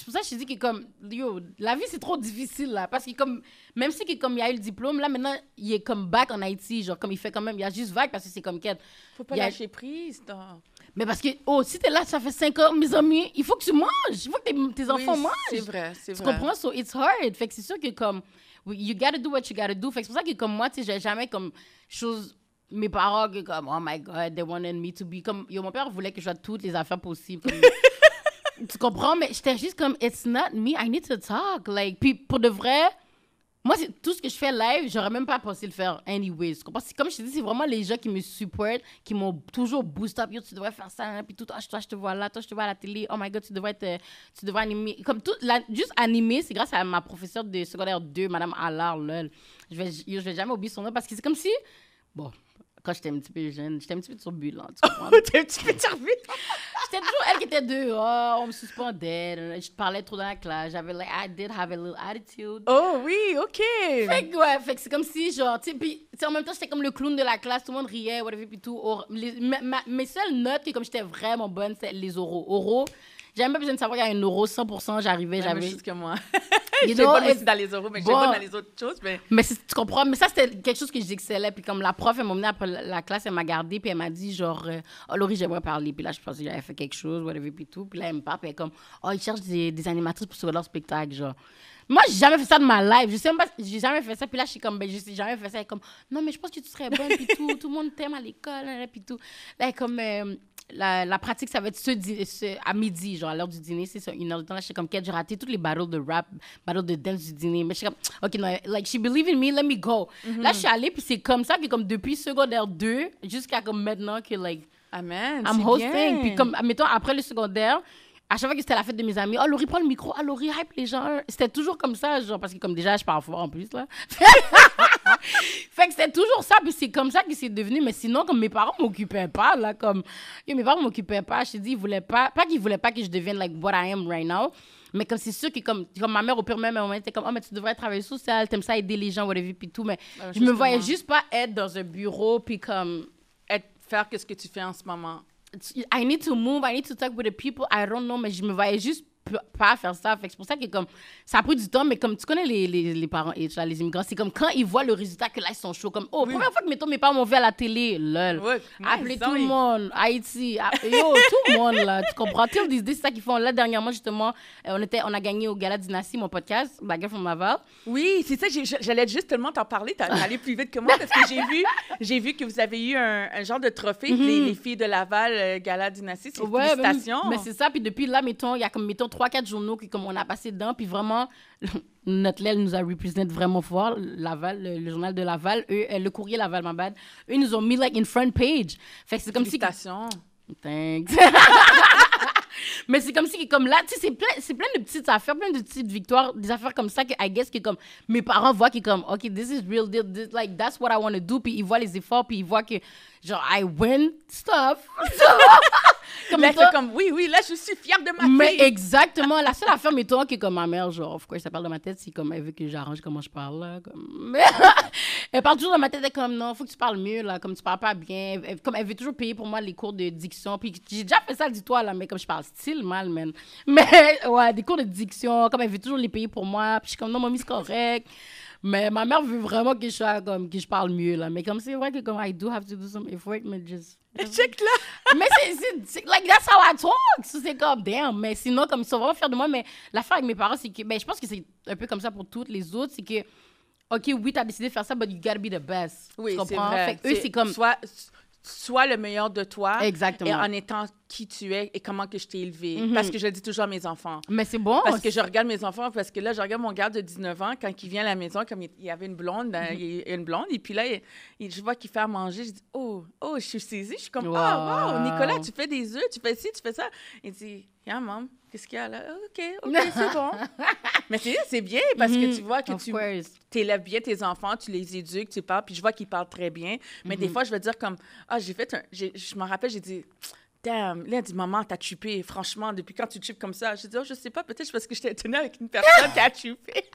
c'est pour ça que je dis que comme yo la vie c'est trop difficile là parce que comme même si que, comme il y a eu le diplôme là maintenant il est comme back en Haïti genre comme il fait quand même il y a juste vague parce que c'est comme quête Faut pas a- lâcher prise. non. mais parce que, oh, si t'es là, ça fait 5 ans, mes amis, il faut que tu manges. Il faut que tes, tes enfants Oui, mangent. C'est vrai, c'est Tu vrai. comprends? So, it's hard. Fait que c'est sûr que, comme, you gotta do what you gotta do. Fait que c'est pour ça que, comme moi, tu sais, j'ai jamais, comme, chose, mes parents, comme, oh my God, they wanted me to be, comme, yo, mon père voulait que je fasse toutes les affaires possibles. comme- tu comprends? Mais j'étais juste comme, it's not me, I need to talk. Like, puis pour de vrai, moi, tout ce que je fais live, j'aurais même pas pensé le faire anyways. Tu comprends? Comme je te dis, c'est vraiment les gens qui me supportent, qui m'ont toujours boost up. Yo, tu devrais faire ça, hein, puis tout. Ah, toi, je te vois là, toi, je te vois à la télé. Oh my God, tu devrais être, euh, tu devrais animer. Comme tout, juste animer, c'est grâce à ma professeure de secondaire 2, Madame Allard, lol. Je vais, je vais jamais oublier son nom parce que c'est comme si, bon, quand j'étais un petit peu jeune, j'étais un petit peu turbulente, tu comprends? T'es un petit peu servi. J'étais toujours elle qui était dehors, on me suspendait, je parlais trop dans la classe, j'avais, like, I did have a little attitude. Oh oui, OK. Fait que, ouais, fait que c'est comme si, genre, tu sais, puis, en même temps, j'étais comme le clown de la classe, tout le monde riait, whatever, puis tout. Or- les- ma- ma- mes seules notes, que comme j'étais vraiment bonne, c'est les oraux. Oraux, j'avais même pas besoin de savoir qu'il y a un euro, 100%, j'arrivais, j'avais. chose que moi. Know, bonne aussi dans les euros, mais Bon. bonne dans les autres choses. Mais Mais tu comprends? Mais ça, c'était quelque chose que j'excellais. Puis comme la prof, elle m'a emmenée après la la classe, elle m'a gardée, puis elle m'a dit, genre, euh, oh, Laurie, j'aimerais parler. Puis là, je pensais que j'avais fait quelque chose, whatever, puis tout. Puis là, elle me parle, puis elle est comme, oh, ils cherchent des, des animatrices pour sur leur spectacle, genre. Moi, j'ai jamais fait ça de ma life. Je sais même pas, j'ai jamais fait ça. Puis là, je suis comme, ben, je sais jamais fait ça. Elle est comme, non, mais je pense que tu serais bonne, puis tout. Tout le monde t'aime à l'école, là, puis tout. Là, elle est comme, euh, la, la pratique, ça va être ce, à midi, genre, à l'heure du dîner. C'est ça, une heure de temps. Là, je suis comme, quête, j'ai raté toutes les battles de rap, battles de dance du dîner. Mais je suis comme, OK, non, like, she believe in me, let me go. Là, je suis allée, puis c'est comme ça que, comme, depuis secondaire 2 jusqu'à, comme, maintenant, que, like, Amen. I'm hosting. Puis comme, mettons, après le secondaire, à chaque fois que c'était la fête de mes amis, oh, Laurie, prends le micro. Ah, Laurie, hype les gens. C'était toujours comme ça, genre, parce que comme déjà, je parle fort en plus, là. fait que c'était toujours ça, puis c'est comme ça que c'est devenu. Mais sinon, comme mes parents m'occupaient pas, là, comme, yo, mes parents m'occupaient pas. Je te dis, ils voulaient pas, pas qu'ils voulaient pas que je devienne, like, what I am right now. Mais comme c'est sûr que, comme, comme ma mère, au pire même moment, était comme, oh, mais tu devrais travailler social, t'aimes ça aider les gens, whatever, puis tout. Mais Ah, je me voyais juste pas être dans un bureau, puis comme, Être- faire que ce que tu fais en ce moment. I need to move, I need to talk with the people, I don't know, mais je me voyais juste pas faire ça. Fait c'est pour ça que comme ça a pris du temps, mais comme tu connais les, les, les parents et ça, les immigrants, c'est comme quand ils voient le résultat que là ils sont chauds, comme oh, Oui. première fois que mettons, mes parents m'ont vu à la télé, lol. Nice, tout le monde, Haïti, app- yo, tout le monde là, tu comprends? C'est ça qu'ils font. Là, dernièrement, justement, euh, on, était, on a gagné au Gala mon podcast, Girl from Laval. Oui, c'est ça. J'allais juste tellement t'en parler. T'as allé plus vite que moi parce que j'ai vu, j'ai vu que vous avez eu un, un genre de trophée, les, les filles de Laval, euh, Gala Dynastie. C'est. Ouais, félicitations. Mais c'est ça. Puis depuis là, mettons, il y a comme, mettons, 3-4 journaux qui, comme on a passé dedans. Puis vraiment, notre l'aile nous a représenté vraiment fort. Laval, le, le journal de Laval, eux, euh, le courrier Laval, ma bad. Eux, ils nous ont mis, like, in front page. Fait que c'est comme si... Thanks. Mais c'est comme si, comme là, tu sais, c'est plein, c'est plein de petites affaires, plein de petites victoires, des affaires comme ça que, I guess, que comme mes parents voient qui comme, OK, this is real deal, this, like, that's what I want to do, puis ils voient les efforts, puis ils voient que genre, I win stuff. comme là, t'es comme, oui, oui, là, je suis fière de ma Mais fille. exactement. La seule affaire, mettons, qui est comme ma mère, genre, course, ça parle dans ma tête, c'est comme, elle veut que j'arrange comment je parle, là. Comme... Elle parle toujours dans ma tête, elle est comme, non, faut que tu parles mieux, là, comme tu parles pas bien. Elle- comme, elle veut toujours payer pour moi les cours de diction. Puis j'ai déjà fait ça, dis-toi, là, mais comme je parle style mal, man. Mais, ouais, des cours de diction, comme elle veut toujours les payer pour moi. Puis je suis comme, non, mamie, c'est correct. Mais ma mère veut vraiment que je sois comme, que je parle mieux, là. Mais comme c'est vrai que, comme, I do have to do some effort, mais just. Check là. mais c'est- like, that's how I talk. So, c'est comme, damn. Mais sinon, comme, ils sont vraiment fiers de moi. Mais l'affaire avec mes parents, c'est que, ben, je pense que c'est un peu comme ça pour toutes les autres. C'est que, OK, oui, t'as décidé de faire ça, but you gotta be the best. Oui, tu c'est comprends? vrai. Fait eux, c'est comme. Sois, sois le meilleur de toi. Exactement. Et en étant qui tu es et comment que je t'ai élevé. Mhm. Parce que je le dis toujours à mes enfants. Mais c'est bon. Parce que je regarde mes enfants, parce que là, je regarde mon gars de 19 ans, quand il vient à la maison, comme il, y avait une blonde, Mhm. ben, y a une blonde, et puis là, il- il- je vois qu'il fait à manger, je dis, oh, oh, je suis saisie, je suis comme, ah, wow, Wow. Nicolas, tu fais des œufs, tu fais ci, tu fais ça. Il dit, yeah, maman, qu'est-ce qu'il y a là? OK, OK, c'est bon. Mais c'est c'est bien, parce que tu vois que Mhm. Of tu élèves bien tes enfants, tu les éduques, tu parles, puis je vois qu'ils parlent très bien. Mais Mhm. des fois, je vais dire comme, ah, j'ai fait un, je m'en rappelle, j'ai dit, damn, là, elle dit, maman, t'as chupé, franchement, depuis quand tu chupes comme ça? Je dis, oh, je sais pas, peut-être parce que j'étais étonnée avec une personne qui a chupé.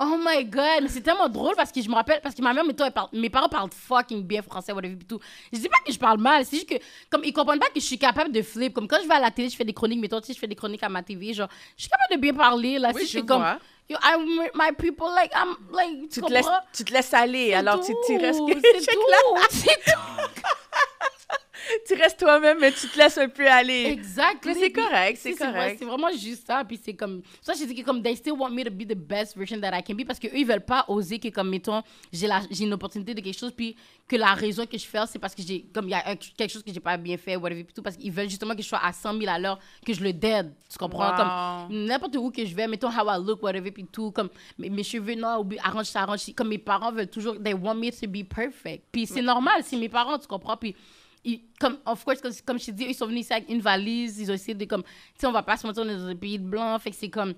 Oh my god, mais c'est tellement drôle parce que je me rappelle, parce que ma mère, mais toi, elle parle- mes parents parlent fucking bien français, whatever, pis tout. Je dis pas que je parle mal, c'est juste que, comme, ils comprennent pas que je suis capable de flip. Comme quand je vais à la télé, je fais des chroniques, mais toi, tu sais, je fais des chroniques à ma TV, genre, je suis capable de bien parler, là. Oui, si je je fais comme, vois. yo, I'm with my people, like, I'm, like, Tu te, laisses, tu te laisses aller, alors tu, tu restes, C'est tout, c'est tout. tu restes toi-même, mais tu te laisses un peu aller. Exact. Mais c'est correct, c'est correct. C'est vraiment juste ça. Puis c'est comme. Ça, je dis que comme, they still want me to be the best version that I can be. Parce qu'eux, ils veulent pas oser que, comme, mettons, j'ai une opportunité de quelque chose. Puis que la raison que je fais, c'est parce que j'ai. Comme, il y a un- quelque chose que j'ai pas bien fait, whatever. Puis tout. Parce qu'ils veulent justement que je sois à 100 000 à l'heure, que je le dead. Tu comprends? Wow. Comme, n'importe où que je vais, mettons, how I look, whatever. Puis tout. Comme, mes, mes cheveux, non, arrange ça, arrange. Comme mes parents veulent toujours. They want me to be perfect. Puis c'est normal, c'est mes parents, tu comprends? Puis ils- comme, of course, comme, comme je eux, ils sont venus ici avec une valise, ils ont essayé de, comme, tu sais, on va pas se mentir, on est dans un pays de blancs, fait que c'est comme,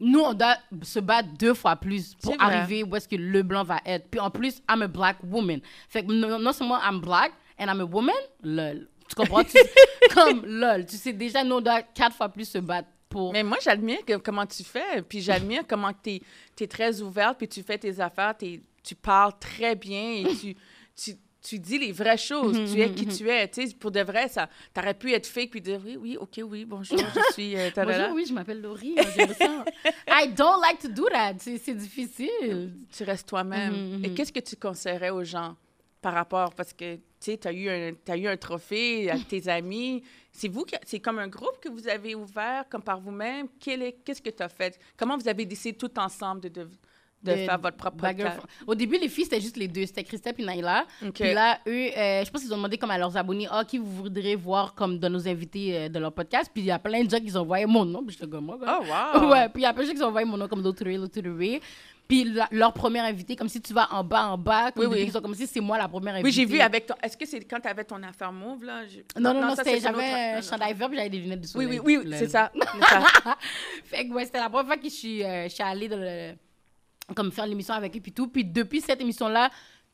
nous, on doit se battre deux fois plus pour arriver où est-ce que le blanc va être. Puis en plus, I'm a black woman. Fait que non, non seulement I'm black and I'm a woman, lol. Tu comprends? Tu- comme, lol. Tu sais, déjà, nous, on doit quatre fois plus se battre pour... Mais moi, j'admire comment tu fais, puis j'admire comment tu es, très ouverte, puis tu fais tes affaires, tu parles très bien et tu, tu, tu dis les vraies choses. tu es qui tu es. Tu sais, pour de vrai, ça, t'aurais pu être fake puis dire oui, oui, OK, oui, bonjour, je suis. euh. Bonjour, oui, je m'appelle Laurie. ça. I don't like to do that. C'est difficile. Tu restes toi-même. Mhm, mhm. Et qu'est-ce que tu conseillerais aux gens par rapport, parce que tu as, eu un- t'as eu un trophée avec tes amis. C'est vous, c'est comme un groupe que vous avez ouvert, comme par vous-même. Qu'est-ce que tu as fait? Comment vous avez décidé tout ensemble de, de, de De- faire votre propre podcast? Au début, les filles, c'était juste les deux. C'était Christelle et Naila. Puis là, eux, euh, je pense qu'ils ont demandé comme à leurs abonnés, ah, qui vous voudrez voir comme de nos invités euh, de leur podcast. Puis il y a plein de gens qui ont envoyé mon nom. Puis j'étais comme, moi, Oh, wow! Ouais, puis il y a plein de gens qui ont envoyé mon nom comme l'autre l'autre Puis la- leur première invité, comme si tu vas en bas, en bas, comme Oui, oui. qu'ils ont commencé, c'est moi la première invitée. Oui, j'ai vu avec ton. Est-ce que c'est quand tu avais ton affaire mauve, là? Je- Non, non, non, ça, c'était, j'avais un chandail vert, j'avais des lunettes de Oui, soleil. oui, oui, c'est ça. c'est ça. Fait que ouais, c'était la première fois que je suis, euh, je suis allée dans le- comme faire l'émission avec eux puis tout. Puis depuis cette émission-là,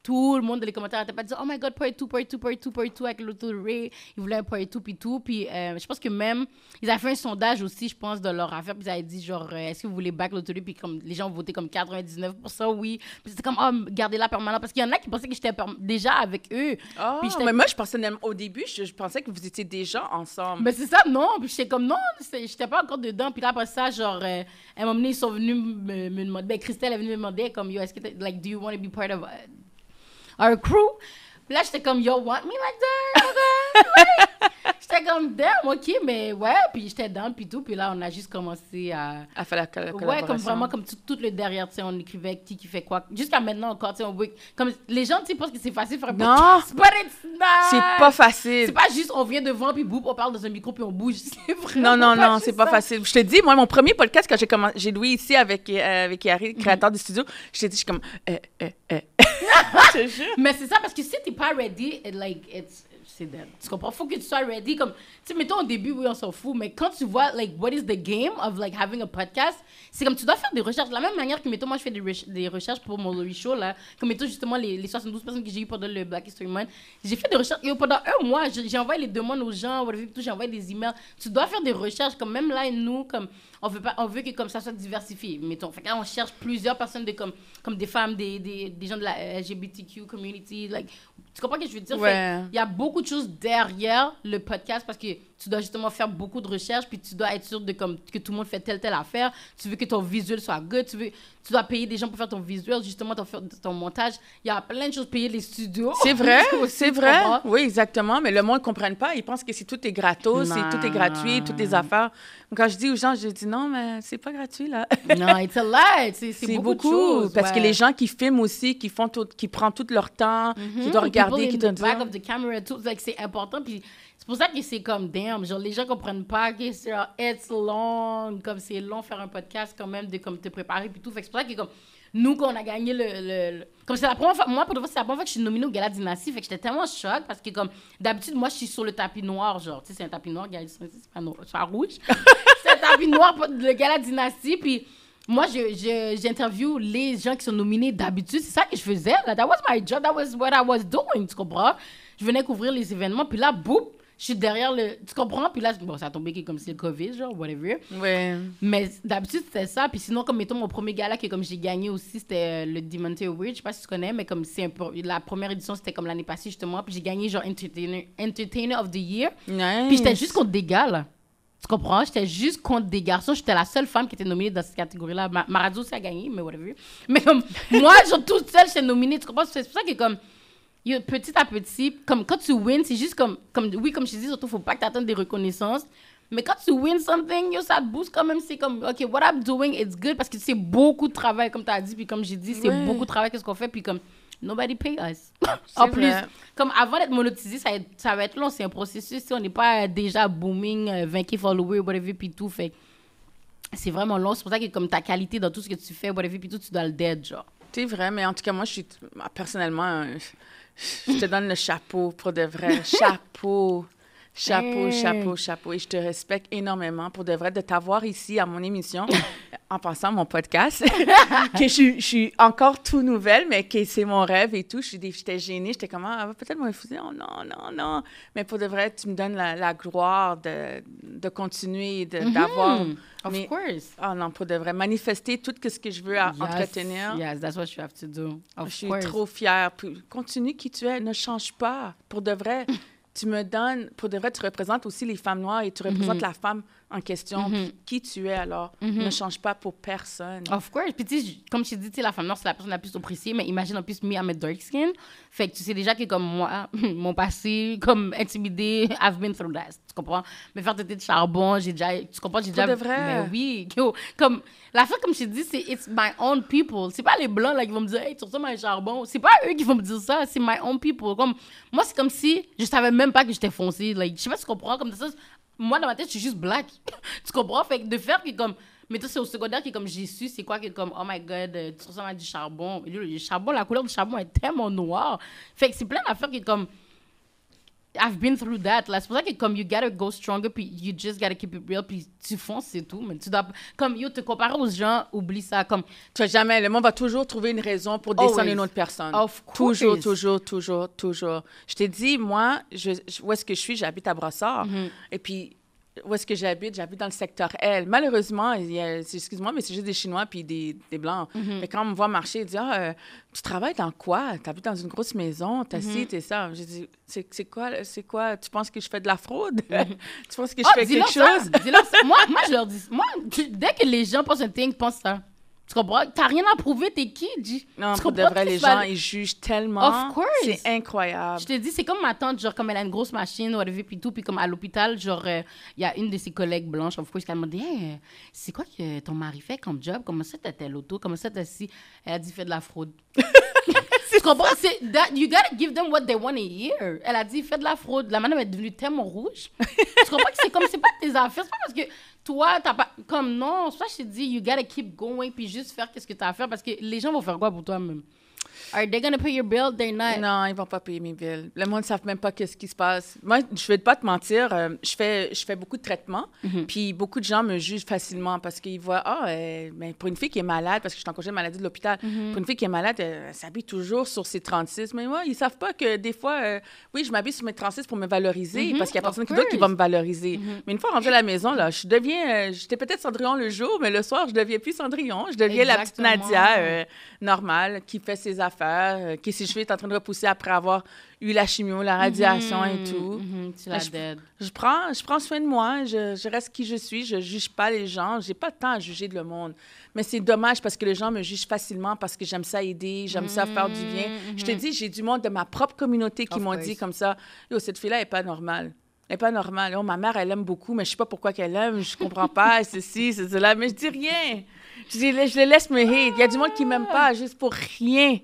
tout le monde dans les commentaires n'arrêtait pas dire Oh my god, part 2, part 2, part 2, part 2 avec l'auto Ray. Ils voulaient un part 2 puis tout. Puis euh, je pense que même, ils avaient fait un sondage aussi, je pense, de leur affaire. Puis ils avaient dit genre, euh, est-ce que vous voulez back l'auto Puis comme les gens ont voté comme 99% oui. Puis c'était comme, oh, gardez-la permanent. Parce qu'il y en a qui pensaient que j'étais déjà avec eux. Oh, Puis mais moi, je pensais, même- au début, je, je pensais que vous étiez déjà ensemble. Mais c'est ça, non. Puis j'étais comme, non, j'étais pas encore dedans. Puis là, après ça, genre, euh, à un moment donné, ils sont venus me, me demander. Ben, Christelle est venue me demander, comme, yo, est-ce que, like, do you want to be part of uh, our crew? Là, j'étais comme, yo, want me like that? J'étais comme, damn, ok, mais ouais. Puis j'étais down, puis tout. Puis là, on a juste commencé à. À faire la, co- la Ouais, collaboration. comme vraiment, comme tout, tout le derrière, tu sais, on écrivait qui qui fait quoi. Jusqu'à maintenant encore, tu sais, on voit- Comme les gens, tu pensent que c'est facile de faire un Non. C'est pas C'est facile. pas juste on vient devant puis boum, on parle dans un micro puis on bouge. C'est Non, non, non, c'est pas facile. Je te dis, moi, mon premier podcast, quand j'ai commencé, j'ai loué ici avec, euh, avec Yari, Mhm. créateur du studio, je t'ai dit, je suis comme, euh, euh, euh. je te jure. Mais c'est ça parce que si t'es pas ready, it, like it's c'est dead. Tu comprends? Faut que tu sois ready. Comme, tu sais, mettons au début, oui, on s'en fout, mais quand tu vois, like, what is the game of, like, having a podcast, c'est comme tu dois faire des recherches. De la même manière que, mettons, moi, je fais des, re- des recherches pour mon Show, là. Comme, mettons, justement, les, les 72 personnes que j'ai eues pendant le Black History Month. J'ai fait des recherches. Et pendant un mois, envoyé les demandes aux gens, whatever, tout, j'ai envoyé des emails. Tu dois faire des recherches. Comme, même là, nous, comme, on veut, pas, on veut que, comme, ça soit diversifié. Mettons, fait que là, on cherche plusieurs personnes, de, comme, comme des femmes, des, des, des gens de la LGBTQ community, like, tu comprends ce que je veux dire? Ouais. il y a beaucoup de choses derrière le podcast parce que tu dois justement faire beaucoup de recherches puis tu dois être sûr de comme que tout le monde fait telle telle affaire tu veux que ton visuel soit good tu veux tu dois payer des gens pour faire ton visuel justement ton, ton montage il y a plein de choses payer les studios C'est vrai, c'est vrai. Oui, exactement. Mais le monde ne comprenne pas. Ils pensent que c'est tout est gratos, c'est tout est gratuit, toutes les affaires. Quand je dis aux gens, je dis non, mais c'est pas gratuit, là. non it's a lot c'est beaucoup, beaucoup. de choses, parce que les gens qui filment aussi, qui font tout, qui prennent tout leur temps, qui Mhm, doivent regarder, qui back of the camera tout like, c'est important puis c'est pour ça que c'est comme damn genre les gens comprennent pas que c'est genre, it's long comme c'est long faire un podcast quand même de comme te préparer puis tout fait que c'est pour ça que comme nous quand on a gagné le, le- le- comme c'est la première fois moi pour de vrai c'est la première fois que je suis nominée au gala dynastie fait que j'étais tellement choquée parce que comme d'habitude moi je suis sur le tapis noir genre tu sais c'est un tapis noir gala dynastie c'est pas rouge c'est un tapis noir pour le gala dynastie puis moi, je, je, j'interview les gens qui sont nominés d'habitude. C'est ça que je faisais. Là. That was my job. That was what I was doing. Tu comprends? Je venais couvrir les événements. Puis là, boum, je suis derrière le. Tu comprends? Puis là, bon, ça a tombé comme si le COVID, genre, whatever. Ouais. Mais d'habitude, c'était ça. Puis sinon, comme mettons, mon premier gala que comme j'ai gagné aussi, c'était euh, le Diamante Award. Je sais pas si tu connais, mais comme c'est peu. La première édition, c'était comme l'année passée, justement. Puis j'ai gagné, genre, Entertainer, Entertainer of the Year. Nice. Puis j'étais juste contre des gars, là. Tu comprends? J'étais juste contre des garçons. J'étais la seule femme qui était nominée dans cette catégorie-là. Ma, ma radio aussi a gagné, mais whatever. Mais comme, moi, genre, toute seule, j'étais nominée. Tu comprends? C'est pour ça que, comme, yo, petit à petit, comme, quand tu wins, c'est juste comme, comme, oui, comme je dis, surtout, faut pas que tu attendes des reconnaissances. Mais quand tu wins something, yo, ça te booste quand même. C'est comme, OK, what I'm doing, it's good. Parce que c'est beaucoup de travail, comme tu as dit. Puis comme j'ai dit, c'est Ouais. beaucoup de travail, qu'est-ce qu'on fait. Puis comme, nobody pay us. En plus, vrai. comme avant d'être monétisé, ça, va être- ça va être long, c'est un processus. Si on n'est pas euh, déjà booming, euh, 20K followers, whatever, puis tout, fait c'est vraiment long. C'est pour ça que comme ta qualité dans tout ce que tu fais, whatever, puis tout, tu dois le dead, genre. C'est vrai, mais en tout cas, moi, je suis. Personnellement, euh, je te donne le chapeau pour de vrai. chapeau. Chapeau, chapeau, chapeau. Et je te respecte énormément pour de vrai de t'avoir ici à mon émission, en passant mon podcast, que je, suis- je suis encore tout nouvelle, mais que c'est mon rêve et tout. J'étais gênée, j'étais comme, ah, peut-être me refuser. Oh non, non, non. Mais pour de vrai, tu me donnes la, la gloire de, de continuer, de- d'avoir. Of mais- course. Oh non, pour de vrai, manifester tout ce que je veux à- Yes, entretenir. Yes, that's what you have to do. Of Je suis trop fière. Continue qui tu es, ne change pas. Pour de vrai, tu me donnes, pour de vrai, tu représentes aussi les femmes noires et tu représentes la femme en question. Mhm. Qui tu es alors, ne change pas pour personne. Of course. Puis, tu sais, j- comme je t'ai dit, tu sais, la femme noire, c'est la personne la plus appréciée. Mais imagine, en plus, me, I'm a dark skin. Fait que tu sais déjà que, comme moi, mon passé, comme intimidé, I've been through that. Comprends? Me faire traiter de charbon, j'ai déjà. Tu comprends? J'ai déjà. de vrai? Mais oui. Comme. La fin, comme je t'ai dit, c'est it's my own people. C'est pas les blancs, là, qui vont me dire, hey, tu ressembles à un charbon. C'est pas eux qui vont me dire ça. C'est my own people. Comme, moi, c'est comme si je savais même pas que j'étais foncée. Like, je sais pas si tu comprends. Comme ça, moi, dans ma tête, je suis juste black. tu comprends? Fait que de faire que, comme. Mais toi, c'est au secondaire que, comme j'ai su, c'est quoi que, comme, oh my god, euh, tu ressembles à du charbon. Le charbon, la couleur du charbon est tellement noire. Fait que c'est plein d'affaires qui, comme. I've been through that. là. C'est pour ça que, comme, you gotta go stronger, puis you just gotta keep it real, puis tu fonces, c'est tout. Mais tu dois. Comme, yo, te comparer aux gens, oublie ça. Comme, Tu vas jamais, le monde va toujours trouver une raison pour descendre Always. une autre personne. Of Toujours, course. toujours, toujours, toujours. Je t'ai dit, moi, je, je- où est-ce que je suis? J'habite à Brossard. Mm-hmm. Et puis, où est-ce que j'habite? J'habite dans le secteur L. Malheureusement, excuse-moi, mais c'est juste des Chinois puis des, des Blancs. Mm-hmm. Mais quand on me voit marcher, ils disent Ah, euh, tu travailles dans quoi? Tu habites dans une grosse maison, t'as ci, t'es ça. J'ai dit C'est c'est quoi, c'est quoi? Tu penses que je fais de la fraude? tu penses que je Oh, fais quelque ça, chose? Moi, moi, je leur dis. Moi, dès que les gens pensent un thing, pense ça. Tu comprends? T'as rien à prouver, t'es qui, G? Non, tu pour de comprends vrai, les gens, ils jugent tellement. Of course. C'est incroyable. Je te dis, c'est comme ma tante, genre, comme elle a une grosse machine, whatever, puis tout, puis comme à l'hôpital, genre, euh, il y a une de ses collègues blanches, of course, qui a demandé, Hey, euh, c'est quoi que ton mari fait comme job? Comment ça, t'as tel auto? Comment ça, t'as si? Elle a dit, fait de la fraude. tu comprends? C'est, that, you gotta give them what they want to hear. Elle a dit, fait de la fraude. La madame est devenue tellement rouge. tu comprends que c'est comme, c'est pas tes affaires, c'est pas parce que toi, t'as pas, comme non, que je te dis, you gotta keep going, puis juste faire qu'est-ce que t'as à faire, parce que les gens vont faire quoi pour toi même? Are they gonna pay your bill? They're not. Non, ils vont pas payer mes billes. Le monde ne savent même pas qu'est-ce qui se passe. Moi, je vais pas te mentir, euh, je fais, je fais beaucoup de traitements, Mhm. puis beaucoup de gens me jugent facilement parce qu'ils voient, ah, euh, mais pour une fille qui est malade, parce que je suis en congé de maladie de l'hôpital, Mhm. pour une fille qui est malade, elle, elle s'habille toujours sur ses 36. Mais moi, ils savent pas que des fois, euh, oui, je m'habille sur mes 36 pour me valoriser, Mhm, parce qu'il y a personne qui d'autre qui va me valoriser. Mais une fois rendue à la maison, là, je deviens, euh, j'étais peut-être Cendrillon le jour, mais le soir, je deviens plus Cendrillon. Je deviens la petite. Nadia euh, normale qui fait ses affaires, euh, qui ses cheveux est en train de repousser après avoir eu la chimio, la radiation et tout. Mhm, tu la je-. Je prends, je prends soin de moi, je, je reste qui je suis, je juge pas les gens, j'ai pas de temps à juger de le monde. Mais c'est dommage parce que les gens me jugent facilement parce que j'aime ça aider, j'aime ça faire du bien. Je te dis, j'ai du monde de ma propre communauté qui m'ont dit comme ça, yo, cette fille-là est pas normale. Elle est pas normale. Oh, ma mère, elle aime beaucoup, mais je sais pas pourquoi qu'elle aime, je comprends pas, ceci, c'est cela. Mais je dis rien. Je, dis, je les laisse me hate. Il y a du monde qui m'aime pas juste pour rien.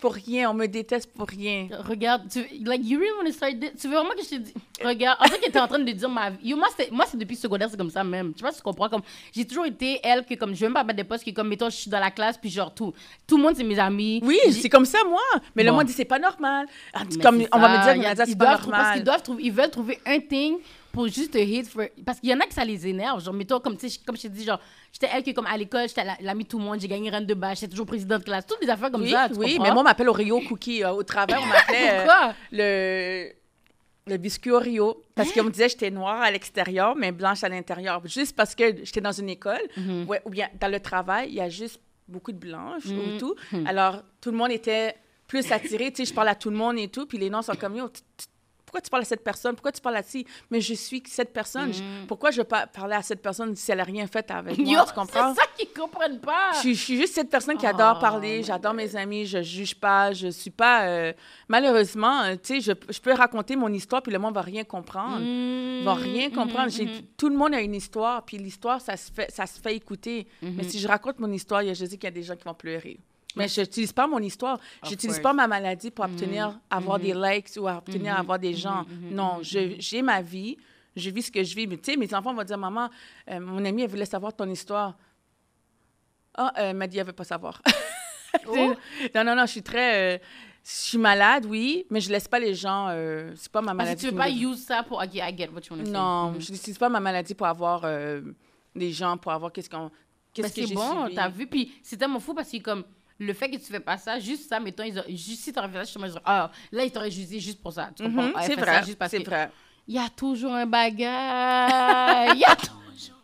Pour rien. On me déteste pour rien. Regarde, tu, like, you really want to start this? Tu veux vraiment que je te dise? Regarde, en fait, que t'es en train de dire ma vie. Yo, moi, c'est, moi, c'est depuis secondaire, c'est comme ça même. Tu vois, tu comprends? Comme, j'ai toujours été elle que, comme, je veux même pas mettre des postes que, comme, mettons, je suis dans la classe, puis genre, tout. Tout le monde, c'est mes amis. Oui, c'est comme ça, moi. Mais le monde dit, c'est pas normal. Ah, Comme on va me dire, il y a- ils doivent Parce normal. qu'ils doivent trouver, ils veulent trouver un thing pour juste te hate for... Parce qu'il y en a que ça les énerve. Genre, mettons, comme, comme je t'ai dit, genre, j'étais elle qui, comme, à l'école, j'étais la- l'amie de tout le monde, j'ai gagné reine de bâche, j'étais toujours présidente de classe, toutes des affaires comme Oui, ça, tu oui, comprends? mais moi, on m'appelle Oreo Cookie. euh, au travail, on m'appelait euh, le, le biscuit Oreo. Parce qu'on me disait j'étais noire à l'extérieur, mais blanche à l'intérieur. Juste parce que j'étais dans une école, Mhm. ou bien dans le travail, il y a juste beaucoup de blanches Mhm. ou tout. Alors, tout le monde était plus attiré. tu sais, je parle à tout le monde et tout. Puis les noms sont comme, Yo, pourquoi tu parles à cette personne? Pourquoi tu parles à ci? Mais je suis cette personne. Je- Pourquoi je veux pas parler à cette personne si elle n'a rien fait avec moi? Yo, tu comprends? C'est ça qu'ils comprennent pas. Je suis, je suis juste cette personne qui adore Oh, parler, j'adore mes amis, je juge pas, je suis pas... euh, malheureusement, euh, tu sais, je, je peux raconter mon histoire, puis le monde va rien comprendre. Mm, va rien mm-hmm, comprendre. J'ai- Tout le monde a une histoire, puis l'histoire, ça se fait, ça se fait écouter. Mm-hmm. Mais si je raconte mon histoire, je dis qu'il y a des gens qui vont pleurer. Mais je n'utilise pas mon histoire. Je n'utilise pas ma maladie pour obtenir, Mm-hmm. avoir des likes ou obtenir, avoir des gens. Non, j'ai ma vie, je vis ce que je vis. Mais tu sais, mes enfants vont dire, maman, euh, mon amie, elle voulait savoir ton histoire. Ah, euh, elle m'a dit, elle veut pas savoir. Oh? Non, non, non, je suis très... euh, je suis malade, oui, mais je laisse pas les gens... euh, c'est pas ma Parce maladie. que tu veux pas me- use ça pour. Ok, I get what you want to say. non, Mhm. je n'utilise pas ma maladie pour avoir euh, des gens, pour avoir qu'est-ce qu'on. Qu'est-ce que c'est bon, t'as vu. Puis c'est tellement fou parce que, comme, le fait que tu fais pas ça, juste ça, mettons, ils ont- juste si t'aurais fait ça, justement, ils auraient- ah, là, ils t'auraient jugé juste pour ça. Tu comprends? Mhm, Ah, c'est vrai, c'est vrai. Il y a toujours un bagage. Il y a toujours.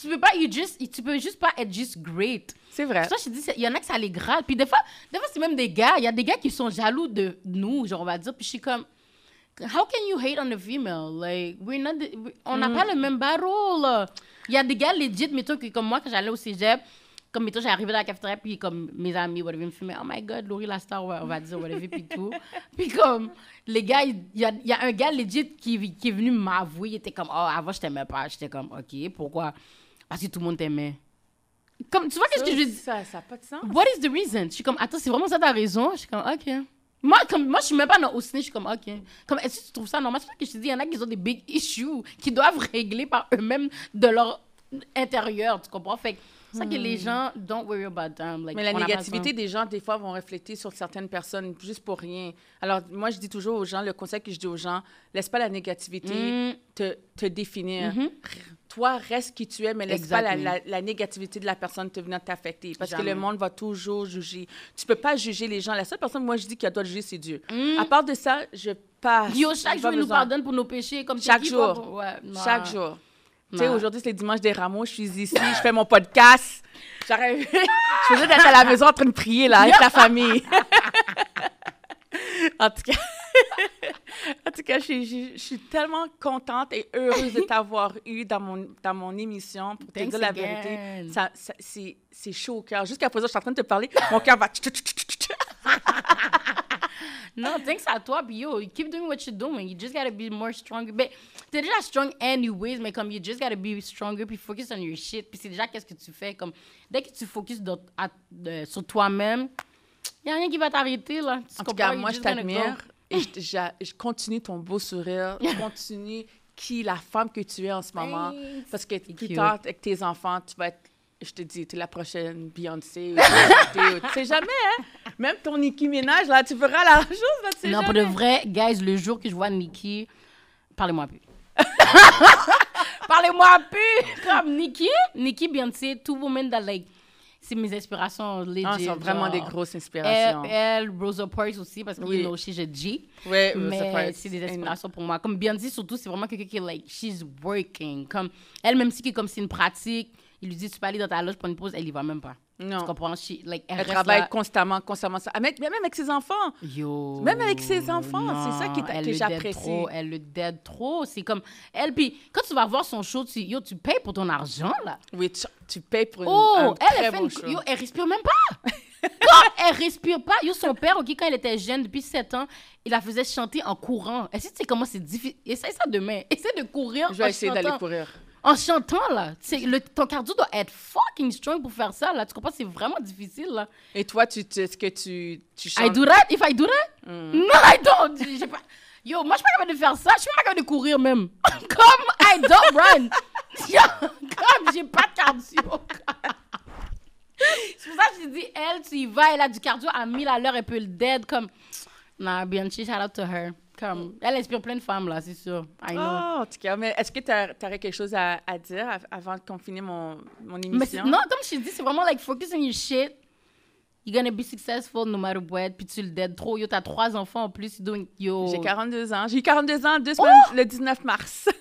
Tu peux pas, you just, tu peux juste pas être juste great. C'est vrai. Ça, je te dis, il y en a que ça les gratte. Puis des fois, des fois c'est même des gars. Il y a des gars qui sont jaloux de nous, genre, on va dire. Puis je suis comme, how can you hate on a female? Like, we're not the- we- on n'a Mm. pas le même barreau, là. Il y a des gars legit, mettons, que comme moi, quand j'allais au cégep, comme, mettons, j'arrivais dans la cafétéria, puis comme mes amis, whatever, me filmaient, oh my god, Laurie la star, on va dire, whatever, puis tout. Puis comme, les gars, il y a, il y a un gars legit qui, qui est venu m'avouer, il était comme, oh, avant, je t'aimais pas. J'étais comme, ok, pourquoi? Parce que tout le monde t'aimait. Comme, tu vois, qu'est-ce que je veux dire? Ça n'a pas de sens. What is the reason? Je suis comme, attends, c'est vraiment ça ta raison? Je suis comme, ok. Moi, comme, moi, je suis même pas dans, au ciné, je suis comme, ok. Comme, est-ce que tu trouves ça normal? C'est pour ça que je te dis, il y en a qui ont des big issues qui doivent régler par eux-mêmes de leur intérieur, tu comprends? Fait que c'est ça que les gens, don't worry about them. Like, Hmm. Mais la négativité des gens, des fois, vont refléter sur certaines personnes juste pour rien. Alors, moi, je dis toujours aux gens, le conseil que je dis aux gens, laisse pas la négativité Mm. te, te définir. Mhm. Toi, reste qui tu es, mais laisse pas la, la- la négativité de la personne te venir t'affecter. Parce que le monde va toujours juger. Tu peux pas juger les gens. La seule personne, moi, je dis, qui doit juger, c'est Dieu. Mm. À part de ça, je passe. Yo, chaque pas jour, il nous pardonne pour nos péchés. Comme Chaque jour. pour- Ouais. Chaque jour. Tu sais, aujourd'hui, c'est le dimanche des rameaux. Je suis ici, je fais mon podcast. J'arrive. je faisais d'être à la maison en train de prier, là, avec la famille. en tout cas. en tout cas, je, suis- je- je suis tellement contente et heureuse de t'avoir eu dans mon, dans mon émission pour te dire la vérité. Ça, ça- c'est, c'est chaud au cœur. Jusqu'à présent, je suis en train de te parler. Mon cœur va. Non, thanks à toi. Puis yo, keep doing what you're doing. You just gotta be more stronger. Mais t'es déjà strong anyways, mais comme you just gotta be stronger, puis focus on your shit. Puis c'est déjà qu'est-ce que tu fais. Comme dès que tu focuses dans- à- de- sur toi-même, y a rien qui va t'arrêter là. Tu En tout cas, moi, je t'admire et je, continue ton beau sourire. Continue qui la femme que tu es en ce moment. Thanks. Parce que plus tard, avec tes enfants, tu vas être je te dis, tu es la prochaine Beyoncé. tu sais jamais, hein? Même ton Nicki Minaj, là, tu feras la chose, là, tu sais Non, pour de vrai, guys, le jour que je vois Nikki, parlez-moi plus. parlez-moi plus! Comme Nikki, Nikki, Beyoncé, two women that like, c'est mes inspirations legit. Ah, sont vraiment genre. des grosses Elle, inspirations. elle, Rosa Parks aussi, parce que Oui. you know, she's a G. Ouais, Rosa mais Parks. c'est des inspirations pour moi. Comme Beyoncé, surtout, c'est vraiment quelqu'un qui est like, she's working. Comme, elle, même si comme c'est une pratique, il lui dit, tu peux aller dans ta loge prendre une pause, elle y va même pas. Non. Tu comprends? She, like, elle, travaille là. constamment, constamment. Ça. Mais- Même avec ses enfants. Yo. Même avec ses enfants, c'est ça qui que le j'apprécie. elle le dead trop. C'est comme elle. Puis quand tu vas voir son show, tu, yo, tu payes pour ton argent là. Oui, tu, tu payes pour une, Oh, un elle, très elle fait une, yo, elle respire même pas. quand elle respire pas, yo, son père, ok, quand elle était jeune, depuis 7 ans, il la faisait chanter en courant. Est-ce que tu sais comment c'est difficile? Essaye ça demain. Essaye de courir Je vais en essayer d'aller courir. En chantant, là. Le, ton cardio doit être fucking strong pour faire ça, là. Tu comprends? C'est vraiment difficile, là. Et toi, tu, tu- est-ce que tu, tu chantes? I do that? If I do that? Mm. No, I don't. J'ai pas... Yo, moi, je suis pas capable de faire ça. Je suis pas capable de courir, même. Comme I don't run. Yo, comme j'ai pas de cardio. C'est pour ça que je dis, elle, tu y vas, elle a du cardio à 1000 à l'heure, elle peut le dead. Comme, non, Bianchi, shout out to her. Comme, elle inspire plein de femmes, là, c'est sûr. I know. Ah, en tout cas, mais est-ce que tu aurais quelque chose à, à dire av- avant qu'on finisse mon, mon Mais émission? non, comme je te dis, c'est vraiment like focus on your shit. You're gonna be successful no matter what. Puis tu le dead trop. Yo, t'as trois enfants en plus. Doing, yo. J'ai 42 ans. J'ai eu 42 ans deux semaines, le 19 mars.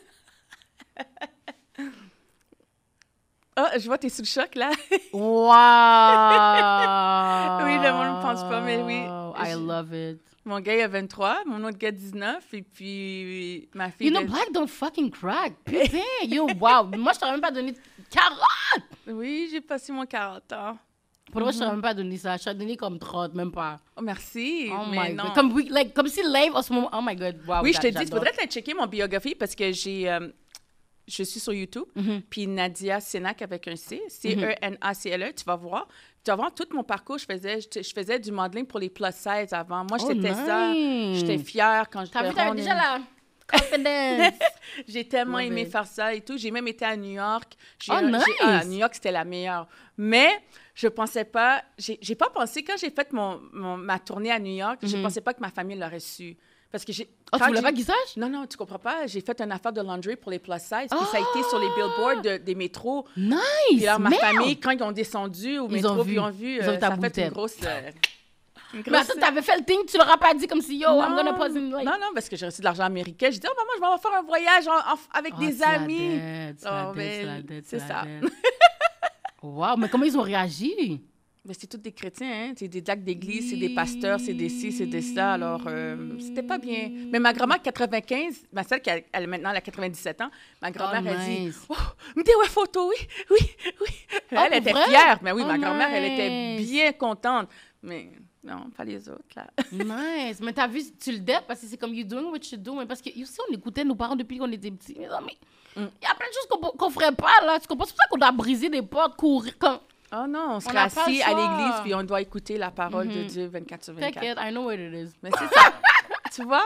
Ah, je vois, t'es sous le choc, là. Wow! Oui, le monde ne pense pas, mais oui. I love it. Mon gars, il a 23, mon autre gars, 19, et puis ma fille... You know, de- black don't fucking crack. Putain, yo, wow. Moi, je t'aurais même pas donné 40. Oui, j'ai passé mon 40 ans. Pour moi, je t'aurais même pas donné ça. Je t'aurais donné comme 30, même pas. Oh, merci, Oh mais my non. god. Comme, we- like, comme si live en ce moment. Oh my god, wow. oui, je te dis, il faudrait te checker mon biographie parce que j'ai... euh, je suis sur YouTube, Mhm. puis Nadia Sénac avec un C, C-E-N-A-C-L-E, tu vas voir. Voir tout mon parcours. Je faisais, je, je faisais du modeling pour les plus size avant. Moi, Oh, j'étais ça. J'étais fière quand j'étais T'as vu, déjà la confidence. J'ai tellement aimé faire ça et tout. J'ai même été à New York. J'ai- Oh, j'ai- nice. ah, New York, c'était la meilleure. Mais je pensais pas... J'ai j'ai pas pensé... Quand j'ai fait mon, mon- ma tournée à New York, je Mhm. pensais pas que ma famille l'aurait su. Parce que j'ai... Oh, tu voulais pas sachent? Non, non, tu comprends pas. J'ai fait une affaire de laundry pour les plus size. Puis ça a été sur les billboards de- des métros. Nice! Puis alors, ma merde. famille, quand ils ont descendu au Ils métro, ont vu. ils ont vu, Ils ont euh, vu ta ça a fait une grosse... euh, une Mais attends, t'avais fait le thing, tu leur as pas dit comme si, yo, I'm gonna pause in, like... Non, non, parce que j'ai reçu de l'argent américain. J'ai dit, oh, maman, je vais faire un voyage en- en- avec Oh, des amis. Oh, c'est ça. Wow, mais comment ils ont réagi? Mais c'est tous des chrétiens, hein. C'est des actes d'église, c'est des pasteurs, c'est des ci, c'est des ça. Alors, euh, c'était pas bien. Mais ma grand-mère, 95, ma celle qui a, elle, maintenant, elle a 97 ans, ma grand-mère, Oh, elle dit, oh, me dis, ouais, photo, oui, oui, oui. elle pour était vrai? fière. Mais oui, Oh, ma grand-mère, elle était bien contente. Mais non, pas les autres, là. Nice. Mais t'as vu, tu le dead parce que c'est comme you doing what you doing. Parce que, sais, on écoutait nos parents depuis qu'on était petits. Mais non, mais il Mm. y a plein de choses qu'on qu'on ferait pas, là. Tu comprends? C'est pour ça qu'on doit briser des portes, courir. Oh non, on le assis à l'église, puis on doit écouter la parole de Mhm. Dieu 24 sur 24. t'inquiète, I know what it is. Mais c'est ça. tu vois?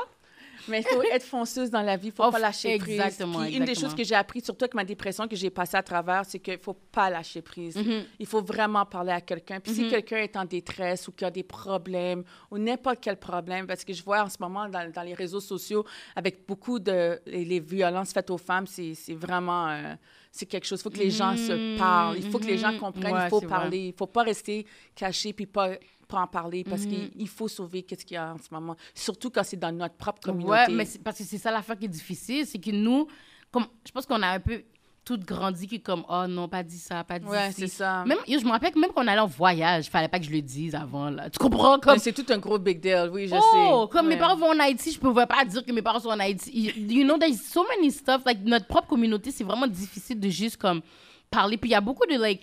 Mais il faut être fonceuse dans la vie, il faut Oh, pas lâcher prise. exactement, Puis Une des choses que j'ai appris, surtout avec ma dépression que j'ai passée à travers, c'est qu'il faut pas lâcher prise. Mhm. Il faut vraiment parler à quelqu'un. Puis si Mhm. quelqu'un est en détresse ou qu'il a des problèmes ou n'importe quel problème, parce que je vois en ce moment dans, dans les réseaux sociaux avec beaucoup de les, les violences faites aux femmes, c'est vraiment euh, c'est quelque chose. Il faut que les gens se Mhm. parlent. Il faut que les gens comprennent. Ouais, il faut vrai. parler. Il faut pas rester caché puis pas pas en parler parce Mhm. qu'il il faut sauver qu'est-ce qu'il y a en ce moment. Surtout quand c'est dans notre propre communauté. Ouais, mais parce que c'est ça l'affaire qui est difficile, c'est que nous, comme, je pense qu'on a un peu toutes grandi que comme, oh non, pas dit ça, pas dit Ouais, c'est ça. Même, je me rappelle que même quand on allait en voyage, fallait pas que je le dise avant, là. Tu comprends? Comme, C'est tout un gros big deal, oui, je oh, sais. comme mes parents vont en Haïti, je pouvais pas dire que mes parents sont en Haïti. You you know, there's so many stuff. Like, notre propre communauté, c'est vraiment difficile de juste, comme, parler. Puis il y a beaucoup de, like,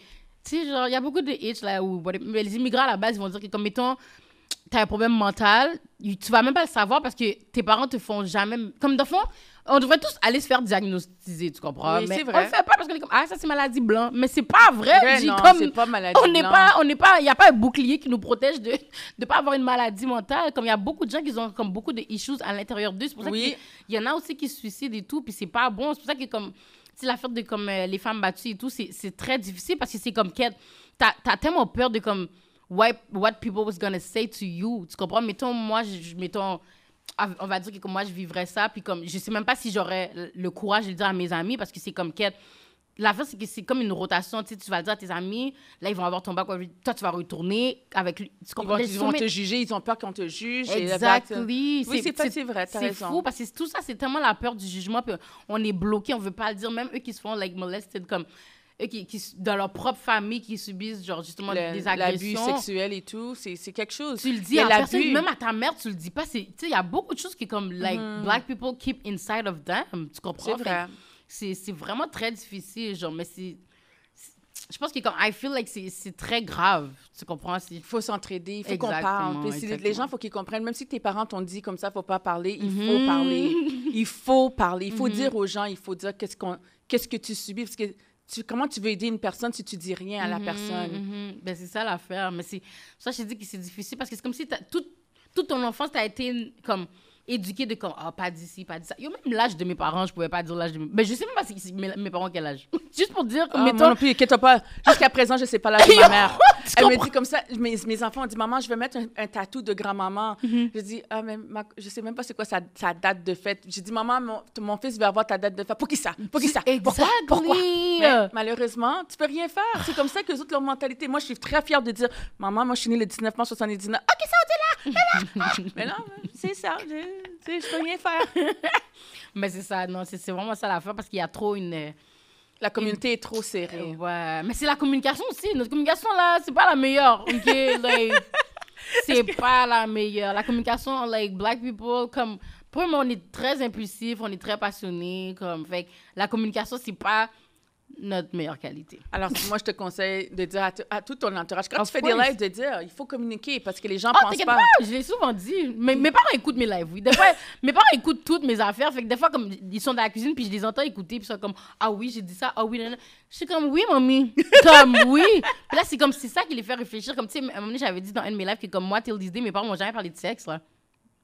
tu sais, genre, il y a beaucoup de hitch, là, où mais les immigrants, à la base, ils vont dire que, comme, mettons, t'as un problème mental, tu vas même pas le savoir parce que tes parents te font jamais... Comme, de fond, on devrait tous aller se faire diagnostiser, tu comprends? Oui, mais c'est on vrai. le fait pas parce qu'on est comme, ah, ça, c'est maladie blanche. Mais c'est pas vrai. Vrai, non, comme, pas maladie on n'est pas, on n'est pas, il y a pas un bouclier qui nous protège de de pas avoir une maladie mentale. Comme il y a beaucoup de gens qui ont comme beaucoup de issues à l'intérieur d'eux. C'est pour ça Oui. qu'il y en a aussi qui se suicident et tout. Puis c'est pas bon. C'est pour ça que comme l'affaire de comme euh, les femmes battues et tout, c'est très difficile parce que c'est comme qu'elle. T'as as tellement peur de comme. What, what people was gonna say to you. Tu comprends? Mettons, moi, je, mettons. On va dire que comme moi, je vivrais ça. Puis comme, je sais même pas si j'aurais le- courage de le dire à mes amis parce que c'est comme qu'elle. L'affaire, c'est que c'est comme une rotation. Tu sais, tu vas le dire à tes amis. Là, ils vont avoir ton bac. Toi, tu vas retourner avec lui. Tu Ils comprends? vont, ils vont te juger, ils ont peur qu'on te juge. et Exactly. Oui, c'est c'est vrai, t'as C'est raison. fou parce que tout ça, c'est tellement la peur du jugement. Puis on est bloqué, on veut pas le dire. Même eux qui se font like molested, comme eux qui, qui dans leur propre famille, qui subissent genre justement Le- des L'abus agressions. sexuel et tout, c'est c'est quelque chose. Tu le dis à l'abus. personne, même à ta mère, tu le dis pas. C'est- il y a beaucoup de choses qui, comme, like, black people keep inside of them. Tu comprends? Mm-hmm. C'est vrai. Fait C'est vraiment très difficile, genre, mais c'est. Je pense que comme, I feel like c'est très grave. Tu comprends? Il faut s'entraider, il faut qu'on parle. Puis les- gens, il faut qu'ils comprennent, même si tes parents t'ont dit comme ça, faut pas parler, il Mhm. faut parler. Il faut parler. Il faut Mhm. dire aux gens, il faut dire qu'est-ce qu'on, qu'est-ce que tu subis. Parce que tu, comment tu veux aider une personne si tu dis rien à la Mhm, personne? mhm. Ben, c'est ça l'affaire. Mais c'est ça, je te dis que c'est difficile parce que c'est comme si toute, toute ton enfance, tu as été comme éduqué de comme, ah, pas d'ici, pas de ça. Yo, même l'âge de mes parents, je pouvais pas dire l'âge de mes... Mais je sais même pas si, si mes, mes parents quel âge. Juste pour dire, comme, Ah, mettons... non plus, pas. Jusqu'à présent, je sais pas l'âge de ma mère. Elle me dit comme ça, mes, mes enfants ont dit, maman, je vais mettre un, un tatou de grand-maman. Mhm. Je dis, ah, mais ma- je sais même pas c'est quoi sa, sa date de fête. J'ai dit, maman, mon, mon fils veut avoir ta date de fête. Pour qui ça? Pour qui ça? Pourquoi? Exactly. Pourquoi? Mais malheureusement, tu peux rien faire. C'est comme ça que les autres, leur mentalité. Moi, je suis très fière de dire, maman, moi, je suis née le 19 mars 79. OK, ça, on est là, t'es là. mais non, c'est ça. Je, tu sais, je peux rien faire. Mais c'est ça, non, c'est vraiment ça l'affaire parce qu'il y a trop une... euh, La communauté est trop serrée. Ouais, mais c'est la communication aussi. Notre communication, là, c'est pas la meilleure, OK? Like, c'est pas la meilleure. La communication, like, black people, comme... Pour moi, on est très impulsif, on est très passionné, comme... Fait la communication, c'est pas notre meilleure qualité. Alors, moi, je te conseille de dire à, tout ton entourage, quand Of tu fais des lives, de dire, il faut communiquer parce que les gens Ah, pensent pas. pas, je l'ai souvent dit. Mais, mes parents écoutent mes lives, oui. Des fois, mes parents écoutent toutes mes affaires. Fait que des fois, comme ils sont dans la cuisine, puis je les entends écouter, puis ils sont comme Ah oui, j'ai dit ça, ah oui, nan, nan. Je suis comme Oui, mamie. comme oui. Puis là, c'est comme c'est ça qui les fait réfléchir. Comme tu sais, à un moment donné, j'avais dit dans un de mes lives que comme moi, till this day, mes parents m'ont jamais parlé de sexe, là.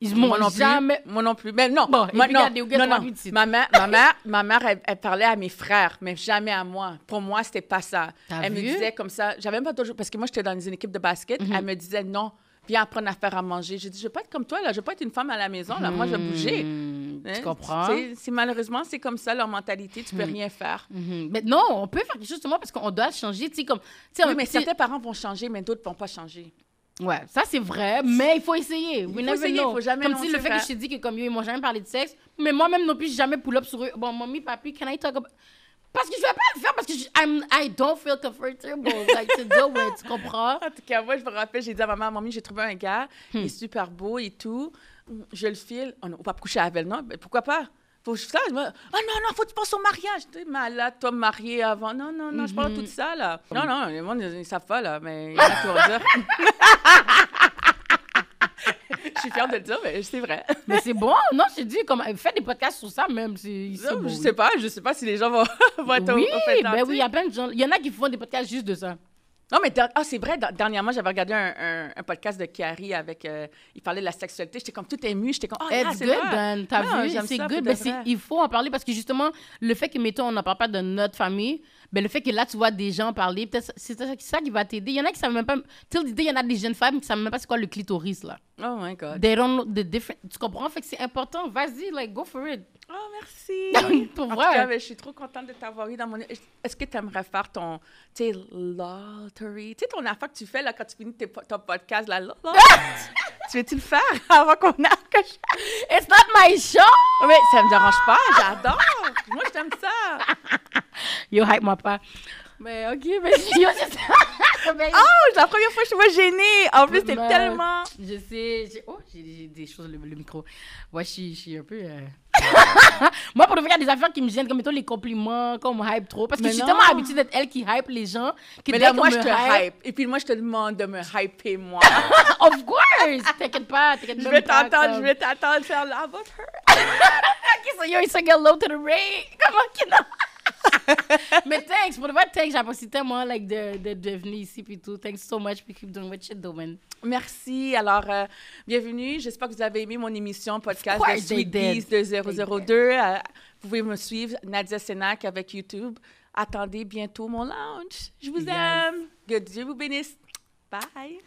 Ils Moi non plus. jamais. Moi non plus. Mais non. Bon, moi, non, non, non. Ma mère, ma mère, ma mère elle, elle parlait à mes frères, mais jamais à moi. Pour moi, c'était pas ça. Elle me vu? Mhm. disait comme ça. J'avais même pas toujours. Parce que moi, j'étais dans une équipe de basket. Elle me disait non, viens apprendre à faire à manger. J'ai dit, je veux pas être comme toi, là. Je veux pas être une femme à la maison, là. Moi, je veux bouger. Hmm, Hein? Tu comprends? C'est- malheureusement, c'est comme ça leur mentalité. Tu peux rien faire. Mhm. Mais non, on peut faire quelque chose justement parce qu'on doit changer. Tu sais, comme. tu sais, Oui, mais certains parents vont changer, mais d'autres vont pas changer. Ouais, ça c'est vrai, mais il faut essayer. We faut never essayer, know. faut jamais Comme si le fait vrai. que je t'ai dit que comme yo, ils m'ont jamais parlé de sexe, mais moi-même non plus, j'ai jamais pull up sur eux. Bon, mommy, papi, can I talk about... Parce que je vais pas le faire parce que je, I'm, I don't feel comfortable like to do it, tu comprends? En tout cas, moi, je me rappelle, j'ai dit à ma mère, Mamie, j'ai trouvé un gars, il Hmm. est super beau et tout. Je le file. On va pas coucher avec, non? Ben, pourquoi pas? Faut que je fasse. moi, Oh non, non, faut que tu penses au mariage. Tu es malade, toi, marié avant. Non, non, non, je parle de tout ça, là. Non, non, les gens, ils savent pas, là, mais il y en a qui vont dire. Je suis fière de le dire, mais c'est vrai. Mais c'est bon, non, je dit, comme, fais des podcasts sur ça même, Non, bon, je oui. sais pas, je sais pas si les gens vont, vont être au- Oui, au fait ben oui, il y a plein de gens. Il y en a qui font des podcasts juste de ça. Non, mais ah, c'est vrai, der- dernièrement, j'avais regardé un, un- un podcast de Kiari avec. euh, il parlait de la sexualité. J'étais comme tout émue. J'étais comme, oh, It's c'est good. Dan. T'as vu? C'est good. Ben, il faut en parler parce que justement, le fait que, mettons, on n'en parle pas de notre famille, ben, le fait que là, tu vois des gens parler, peut-être c'est ça, qui va t'aider. Il y en a qui savent même pas. Day, il y en a des jeunes femmes qui savent même pas c'est quoi le clitoris, là. Oh my God. They don't know the different. Tu comprends? Fait que c'est important. Vas-y, like, go for it. Oh, merci. Pour vrai. cas, je suis trop contente de t'avoir eu dans mon. Est-ce que tu aimerais faire ton, tu sais, lottery? Tu sais, ton affaire que tu fais là quand tu finis tes ton podcast, la lot- Tu veux-tu le faire avant qu'on a. It's not my show! Oui, ça me dérange pas. J'adore. Moi, je t'aime ça. Yo, hype-moi pas. Mais ok, mais yo, c'est ça. Mais- Oh, c'est la première fois que je te vois gênée. En plus, t'es Ben, tellement. Je sais. j'ai- Oh, j'ai j'ai des choses, le, le micro. Ouais, je suis- je suis un peu. euh, Moi, pour le faire, il y a des affaires qui me gênent, comme mettons les compliments, comme on me hype trop. Parce que Mais je suis non. tellement habituée d'être elle qui hype les gens. Que Mais là, moi, je te hype. Et puis, moi, je te demande de me hyper, moi. Of course! T'inquiète pas, t'inquiète je vais t'entendre, comme- je vais t'entendre faire la votre. Ok, so yo, il se get low to the ray. Comment qu'il? Mais thanks, pour le vrai, thanks. J'apprécie tellement like, de, de, de venir ici puis tout. Thanks so much. Puis keep doing what you're doing. Merci. Alors, euh, bienvenue. J'espère que vous avez aimé mon émission podcast de Sweet. Bees 2002. Euh, vous pouvez me suivre, Nadia Sénac avec YouTube. Attendez bientôt mon lounge. Je vous Yes. aime. Que Dieu vous bénisse. Bye.